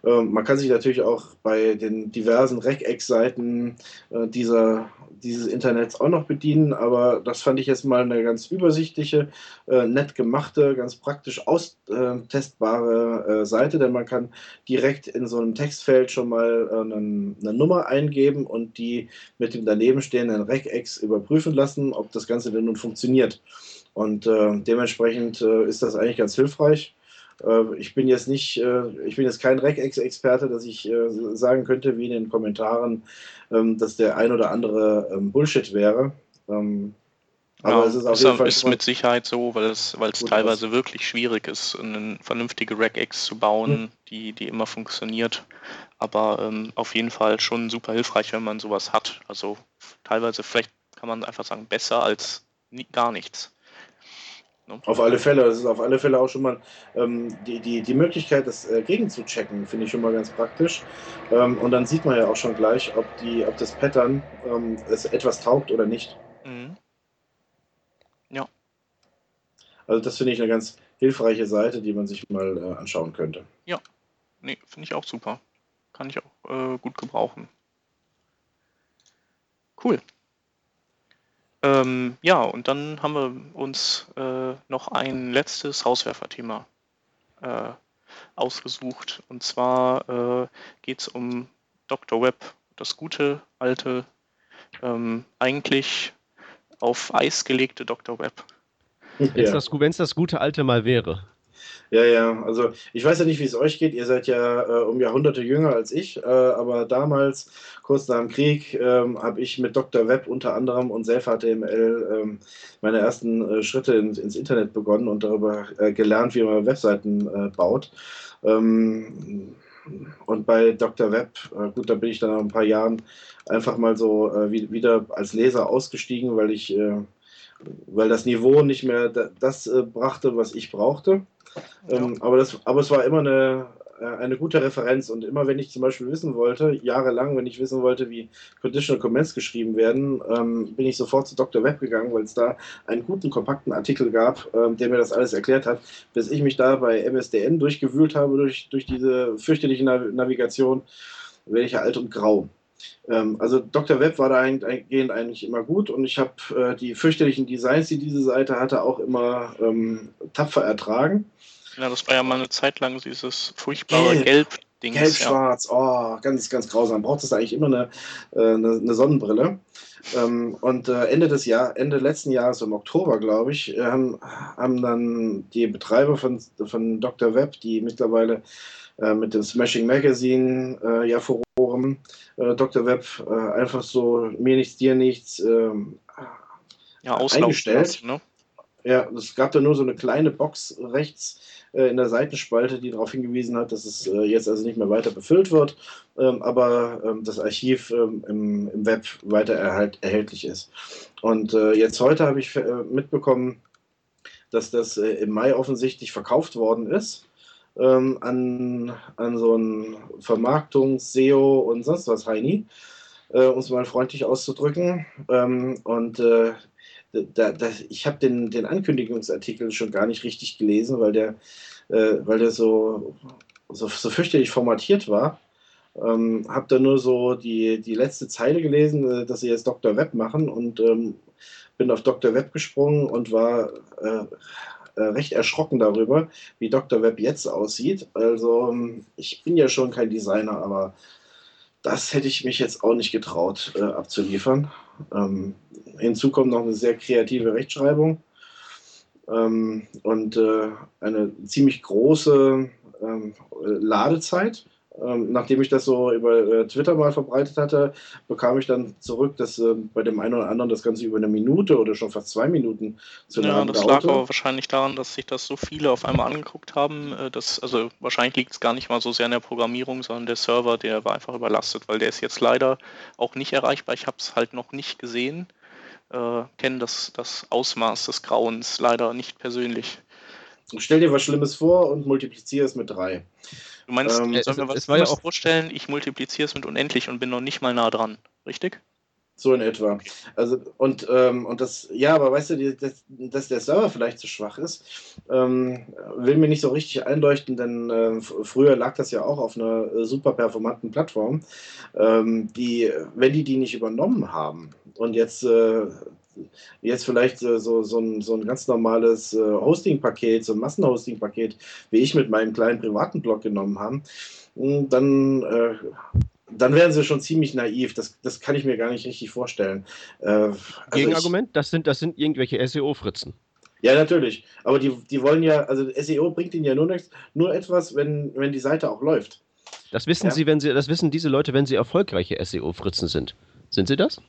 Ähm, man kann sich natürlich auch bei den diversen Regex-Seiten äh, dieser dieses Internets auch noch bedienen, aber das fand ich jetzt mal eine ganz übersichtliche, äh, nett gemachte, ganz praktisch austestbare äh, Seite, denn man kann direkt in so einem Textfeld schon mal äh, eine, eine, Nummer eingeben und die mit dem daneben stehenden Regex überprüfen lassen, ob das Ganze denn nun funktioniert. Und äh, dementsprechend äh, ist das eigentlich ganz hilfreich. Äh, ich bin jetzt nicht, äh, ich bin jetzt kein Regex-Experte, dass ich äh, sagen könnte, wie in den Kommentaren, ähm, dass der ein oder andere ähm, Bullshit wäre. Ähm, aber ja, es ist auf jeden Fall ist mit Sicherheit so, weil es, weil es teilweise aus. wirklich schwierig ist, eine vernünftige Regex zu bauen, hm. die, die immer funktioniert. Aber ähm, auf jeden Fall schon super hilfreich, wenn man sowas hat. Also teilweise vielleicht kann man einfach sagen, besser als nie, gar nichts. Ne? Auf alle Fälle, das ist auf alle Fälle auch schon mal ähm, die, die, die Möglichkeit, das äh, gegen zu checken, finde ich schon mal ganz praktisch. Ähm, und dann sieht man ja auch schon gleich, ob, die, ob das Pattern ähm, es etwas taugt oder nicht. Mhm. Ja. Also das finde ich eine ganz hilfreiche Seite, die man sich mal äh, anschauen könnte. Ja, nee, finde ich auch super. Kann ich auch äh, gut gebrauchen. Cool. Ähm, ja, und dann haben wir uns äh, noch ein letztes Hauswerferthema äh, ausgesucht. Und zwar äh, geht es um Dr. Web, das gute, alte, ähm, eigentlich auf Eis gelegte Dr. Web. Wenn es das, das gute alte mal wäre. Ja, ja, also ich weiß ja nicht, wie es euch geht. Ihr seid ja äh, um Jahrhunderte jünger als ich, äh, aber damals, kurz nach dem Krieg, äh, habe ich mit Dr. Web unter anderem und Self-HTML ähm, meine ersten äh, Schritte in, ins Internet begonnen und darüber äh, gelernt, wie man Webseiten äh, baut. Ähm, und bei Dr. Web, gut, da bin ich dann nach ein paar Jahren einfach mal so wieder als Leser ausgestiegen, weil ich weil das Niveau nicht mehr das brachte, was ich brauchte. Ähm, aber, das, aber es war immer eine, äh, eine gute Referenz. Und immer wenn ich zum Beispiel wissen wollte, jahrelang, wenn ich wissen wollte, wie Conditional Comments geschrieben werden, ähm, bin ich sofort zu Dr. Web gegangen, weil es da einen guten, kompakten Artikel gab, ähm, der mir das alles erklärt hat, bis ich mich da bei MSDN durchgewühlt habe, durch, durch diese fürchterliche Navigation, werde ich ja alt und grau. Ähm, also Dr. Web war da eingehend eigentlich immer gut und ich habe äh, die fürchterlichen Designs, die diese Seite hatte, auch immer ähm, tapfer ertragen. Ja, das war ja mal eine Zeit lang dieses furchtbare Gelb. Gelb Gelb-Schwarz, ja. oh, ganz, ganz grausam. Braucht es eigentlich immer eine, äh, eine, eine Sonnenbrille. Ähm, und äh, Ende des Jahr, Ende letzten Jahres, im Oktober, glaube ich, äh, haben, haben dann die Betreiber von, von Dr. Web, die mittlerweile mit dem Smashing Magazine äh, ja Forum, äh, Dr. Web, äh, einfach so mir nichts, dir nichts ähm, ja, eingestellt. Ne? Ja, es gab da nur so eine kleine Box rechts äh, in der Seitenspalte, die darauf hingewiesen hat, dass es äh, jetzt also nicht mehr weiter befüllt wird, ähm, aber ähm, das Archiv ähm, im, im, Web weiter erhalt, erhältlich ist. Und äh, jetzt heute habe ich mitbekommen, dass das im Mai offensichtlich verkauft worden ist. An, an so ein Vermarktungs-, SEO und sonst was Heini, um es mal freundlich auszudrücken. und da, da, ich habe den, den Ankündigungsartikel schon gar nicht richtig gelesen, weil der, äh, weil der so, so, so fürchterlich formatiert war. Ähm, habe da nur so die, die letzte Zeile gelesen, äh, dass sie jetzt Dr. Web machen und ähm, bin auf Dr. Web gesprungen und war äh, äh, recht erschrocken darüber, wie Dr. Web jetzt aussieht. Also ähm, ich bin ja schon kein Designer, aber das hätte ich mich jetzt auch nicht getraut äh, abzuliefern. Ähm, hinzu kommt noch eine sehr kreative Rechtschreibung ähm, und äh, eine ziemlich große ähm, Ladezeit. Ähm, nachdem ich das so über äh, Twitter mal verbreitet hatte, bekam ich dann zurück, dass äh, bei dem einen oder anderen das Ganze über eine Minute oder schon fast zwei Minuten zu laden Ja, das dauerte. lag aber wahrscheinlich daran, dass sich das so viele auf einmal angeguckt haben. Äh, dass, also wahrscheinlich liegt es gar nicht mal so sehr in der Programmierung, sondern der Server, der war einfach überlastet, weil der ist jetzt leider auch nicht erreichbar. Ich habe es halt noch nicht gesehen, äh, kenne das, das Ausmaß des Grauens leider nicht persönlich. Stell dir was Schlimmes vor und multipliziere es mit drei. Du meinst, ähm, sollen wir was ja auch vorstellen? Ich multipliziere es mit unendlich und bin noch nicht mal nah dran, richtig? So in etwa. Also, und, ähm, und das, ja, aber weißt du, dass, dass der Server vielleicht zu schwach ist, ähm, will mir nicht so richtig einleuchten, denn äh, früher lag das ja auch auf einer äh, super performanten Plattform. Ähm, die, wenn die die nicht übernommen haben und jetzt äh, jetzt vielleicht äh, so, so, ein, so ein ganz normales äh, Hosting-Paket, so ein Massenhosting-Paket, wie ich mit meinem kleinen privaten Blog genommen habe, hm, dann, äh, dann wären sie schon ziemlich naiv. Das, das kann ich mir gar nicht richtig vorstellen. Also Gegenargument, ich, das, sind, das sind irgendwelche SEO-Fritzen. Ja, natürlich. Aber die, die wollen ja, also SEO bringt ihnen ja nur nichts, nur etwas, wenn, wenn die Seite auch läuft. Das wissen ja? sie, wenn sie, das wissen diese Leute, wenn sie erfolgreiche SEO-Fritzen sind. Sind sie das?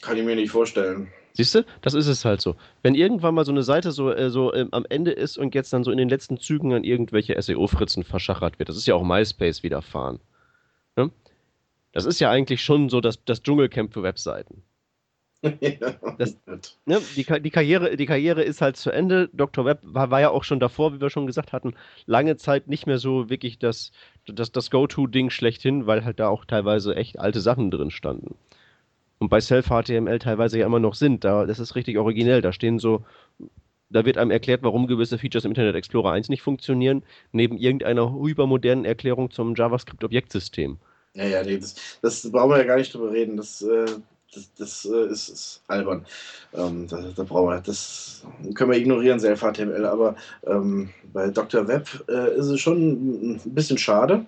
Kann ich mir nicht vorstellen. Siehst du, das ist es halt so. Wenn irgendwann mal so eine Seite so, äh, so ähm, am Ende ist und jetzt dann so in den letzten Zügen an irgendwelche SEO-Fritzen verschachert wird, das ist ja auch MySpace widerfahren. Ne? Das ist ja eigentlich schon so das, das Dschungelcamp für Webseiten. [LAUGHS] das, ne, die, die, Karriere, die Karriere ist halt zu Ende. Dr. Web war, war, ja auch schon davor, wie wir schon gesagt hatten, lange Zeit nicht mehr so wirklich das, das, das Go-To-Ding schlechthin, weil halt da auch teilweise echt alte Sachen drin standen und bei Self-HTML teilweise ja immer noch sind. Da, das ist richtig originell. Da stehen so, da wird einem erklärt, warum gewisse Features im Internet Explorer 1 nicht funktionieren, neben irgendeiner hypermodernen Erklärung zum JavaScript-Objektsystem. Ja, ja, nee, das, das brauchen wir ja gar nicht drüber reden. Das, äh, das, das äh, ist, ist, albern. Ähm, da, da, brauchen wir, das können wir ignorieren, Self-HTML, aber ähm, bei Dr. Web äh, ist es schon ein bisschen schade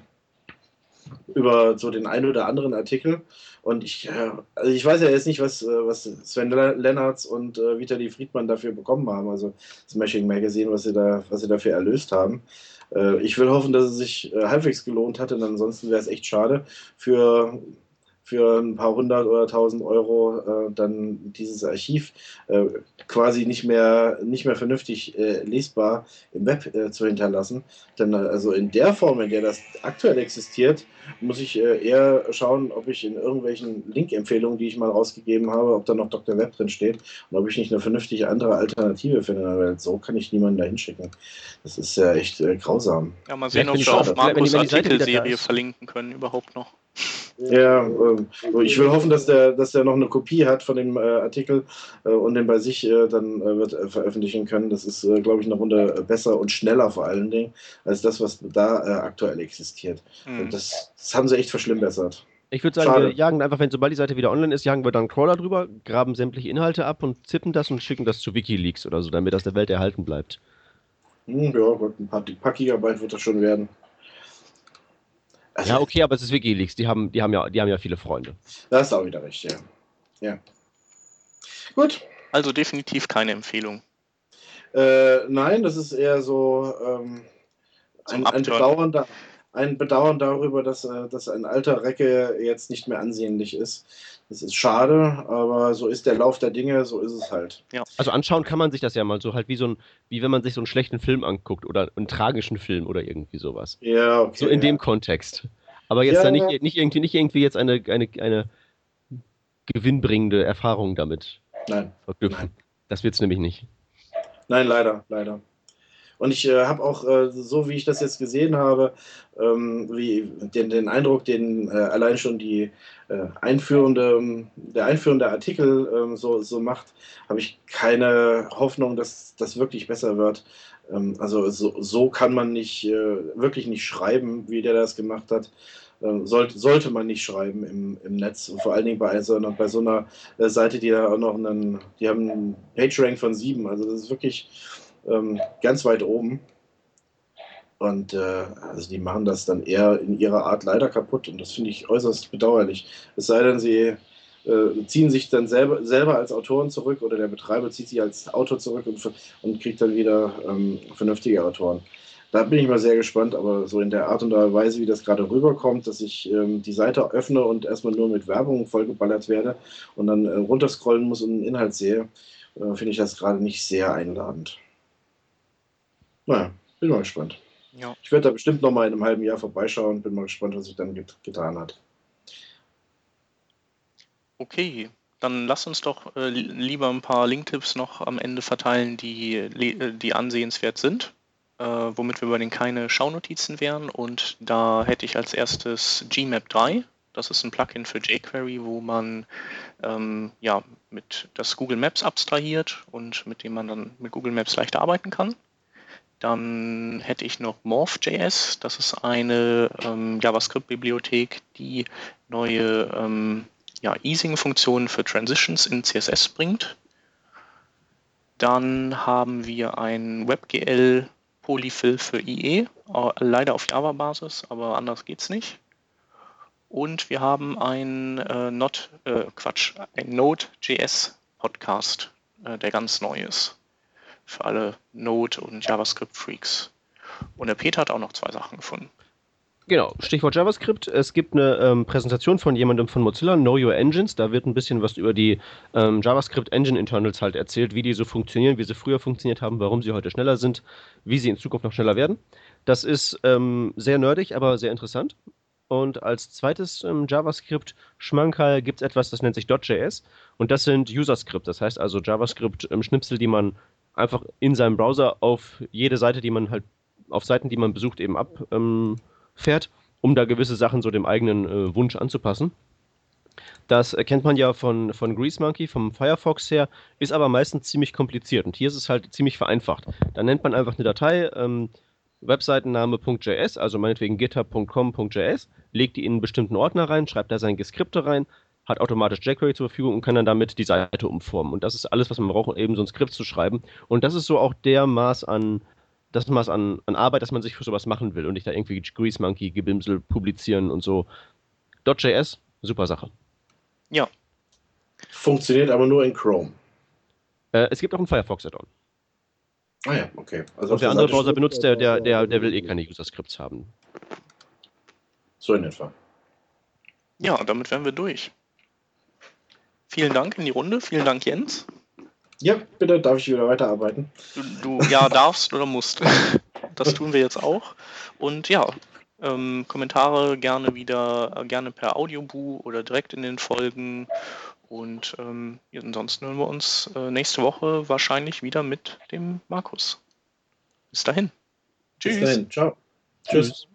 über so den einen oder anderen Artikel. Und ich, äh, also ich weiß ja jetzt nicht, was, äh, was Sven Lennartz und äh, Vitali Friedmann dafür bekommen haben, also Smashing Magazine, was sie, da, was sie dafür erlöst haben. Äh, ich will hoffen, dass es sich äh, halbwegs gelohnt hat, denn ansonsten wäre es echt schade für für ein paar hundert oder tausend Euro äh, dann dieses Archiv äh, quasi nicht mehr, nicht mehr vernünftig äh, lesbar im Web äh, zu hinterlassen. Denn äh, also in der Form, in der das aktuell existiert, muss ich äh, eher schauen, ob ich in irgendwelchen Link-Empfehlungen, die ich mal rausgegeben habe, ob da noch Dr. Web drin steht und ob ich nicht eine vernünftige andere Alternative finde. Weil so kann ich niemanden da hinschicken. Das ist ja echt grausam. Ja, mal sehen, ob wir auf Markus Artikelserie verlinken können überhaupt noch. Ja, äh, ich will hoffen, dass der, dass der noch eine Kopie hat von dem äh, Artikel äh, und den bei sich äh, dann äh, wird äh, veröffentlichen können. Das ist, glaube ich, eine Runde besser und schneller vor allen Dingen als das, was da aktuell existiert. Mhm. Und das, das, haben sie echt verschlimmbessert. Ich würde sagen, Schade. wir jagen einfach, wenn sobald die Seite wieder online ist, jagen wir dann Crawler drüber, graben sämtliche Inhalte ab und zippen das und schicken das zu Wikileaks oder so, damit das der Welt erhalten bleibt. Hm, ja, Gott, ein paar, ein paar Gigabyte wird das schon werden. Also, ja, okay, aber es ist Wikileaks, die haben, die haben, ja, die haben ja viele Freunde. Das ist auch wieder recht, ja. Ja. Gut. Also definitiv keine Empfehlung. Äh, nein, das ist eher so ähm, ein, ein, bedauernder, ein Bedauern darüber, dass, äh, dass ein alter Recke jetzt nicht mehr ansehnlich ist. Das ist schade, aber so ist der Lauf der Dinge, so ist es halt. Ja. Also anschauen kann man sich das ja mal so halt wie so ein, wie wenn man sich so einen schlechten Film anguckt oder einen tragischen Film oder irgendwie sowas. Ja, okay. So in ja. dem Kontext. Aber jetzt ja, da nicht, nicht, irgendwie, nicht irgendwie jetzt eine, eine, eine gewinnbringende Erfahrung damit Nein. verknüpfen. Nein. Das wird es nämlich nicht. Nein, leider, leider. Und ich äh, habe auch, äh, so wie ich das jetzt gesehen habe, ähm, wie den, den Eindruck, den äh, allein schon die äh, einführende, der einführende Artikel ähm, so, so macht, habe ich keine Hoffnung, dass das wirklich besser wird. Ähm, also so, so kann man nicht äh, wirklich nicht schreiben, wie der das gemacht hat. Ähm, sollte, sollte man nicht schreiben im, im Netz. Vor allen Dingen bei so einer, bei so einer äh, Seite, die da auch noch einen, die haben einen PageRank von sieben. Also das ist wirklich ähm, ganz weit oben. Und äh, also die machen das dann eher in ihrer Art leider kaputt. Und das finde ich äußerst bedauerlich. Es sei denn, sie äh, ziehen sich dann selber, selber als Autoren zurück oder der Betreiber zieht sich als Autor zurück und, und kriegt dann wieder ähm, vernünftige Autoren. Da bin ich mal sehr gespannt, aber so in der Art und Weise, wie das gerade rüberkommt, dass ich ähm, die Seite öffne und erstmal nur mit Werbung vollgeballert werde und dann äh, runterscrollen muss und einen Inhalt sehe, äh, finde ich das gerade nicht sehr einladend. Naja, bin mal gespannt. Ja. Ich werde da bestimmt noch mal in einem halben Jahr vorbeischauen. Bin mal gespannt, was sich dann get getan hat. Okay, dann lass uns doch äh, lieber ein paar Linktipps noch am Ende verteilen, die, äh, die ansehenswert sind, äh, womit wir bei den keine Schaunotizen wären. Und da hätte ich als erstes Gmap 3. Das ist ein Plugin für jQuery, wo man ähm, ja, mit das Google Maps abstrahiert und mit dem man dann mit Google Maps leichter arbeiten kann. Dann hätte ich noch Morph.js. Das ist eine ähm, JavaScript-Bibliothek, die neue ähm, ja, Easing-Funktionen für Transitions in CSS bringt. Dann haben wir ein WebGL Polyfill für IE, leider auf Java-Basis, aber anders geht es nicht. Und wir haben ein äh, Not, äh, Quatsch, ein Node.js Podcast, äh, der ganz neu ist für alle Node- und JavaScript-Freaks. Und der Peter hat auch noch zwei Sachen gefunden. Genau, Stichwort JavaScript. Es gibt eine ähm, Präsentation von jemandem von Mozilla, Know Your Engines. Da wird ein bisschen was über die ähm, JavaScript Engine Internals halt erzählt, wie die so funktionieren, wie sie früher funktioniert haben, warum sie heute schneller sind, wie sie in Zukunft noch schneller werden. Das ist ähm, sehr nerdig, aber sehr interessant. Und als zweites ähm, JavaScript-Schmankerl gibt es etwas, das nennt sich .js. Und das sind User-Script, das heißt also JavaScript-Schnipsel, die man einfach in seinem Browser auf jede Seite, die man halt, auf Seiten, die man besucht, eben abfährt, ähm, um da gewisse Sachen so dem eigenen äh, Wunsch anzupassen. Das kennt man ja von, von Grease Monkey, vom Firefox her, ist aber meistens ziemlich kompliziert. Und hier ist es halt ziemlich vereinfacht. Da nennt man einfach eine Datei, ähm, Webseitenname.js, also meinetwegen github.com.js, legt die in einen bestimmten Ordner rein, schreibt da sein Geskripte rein, hat automatisch jQuery zur Verfügung und kann dann damit die Seite umformen. Und das ist alles, was man braucht, um eben so ein Skript zu schreiben. Und das ist so auch der Maß an, das Maß an, an Arbeit, dass man sich für sowas machen will und nicht da irgendwie Grease Monkey, Gebimsel publizieren und so. .js, super Sache. Ja. Funktioniert aber nur in Chrome. Äh, es gibt auch einen Firefox-Add-on. Ah ja, okay. Also und wer andere Browser benutzt, der, der, der, der will eh keine User-Scripts haben. So in etwa. Ja, damit wären wir durch. Vielen Dank in die Runde. Vielen Dank, Jens. Ja, bitte, darf ich wieder weiterarbeiten? Du, du ja, darfst oder musst. Das tun wir jetzt auch. Und ja, ähm, Kommentare gerne wieder, äh, gerne per Audiobu oder direkt in den Folgen. Und ähm, ansonsten hören wir uns äh, nächste Woche wahrscheinlich wieder mit dem Markus. Bis dahin. Tschüss. Bis dahin. Ciao. Tschüss. Tschüss.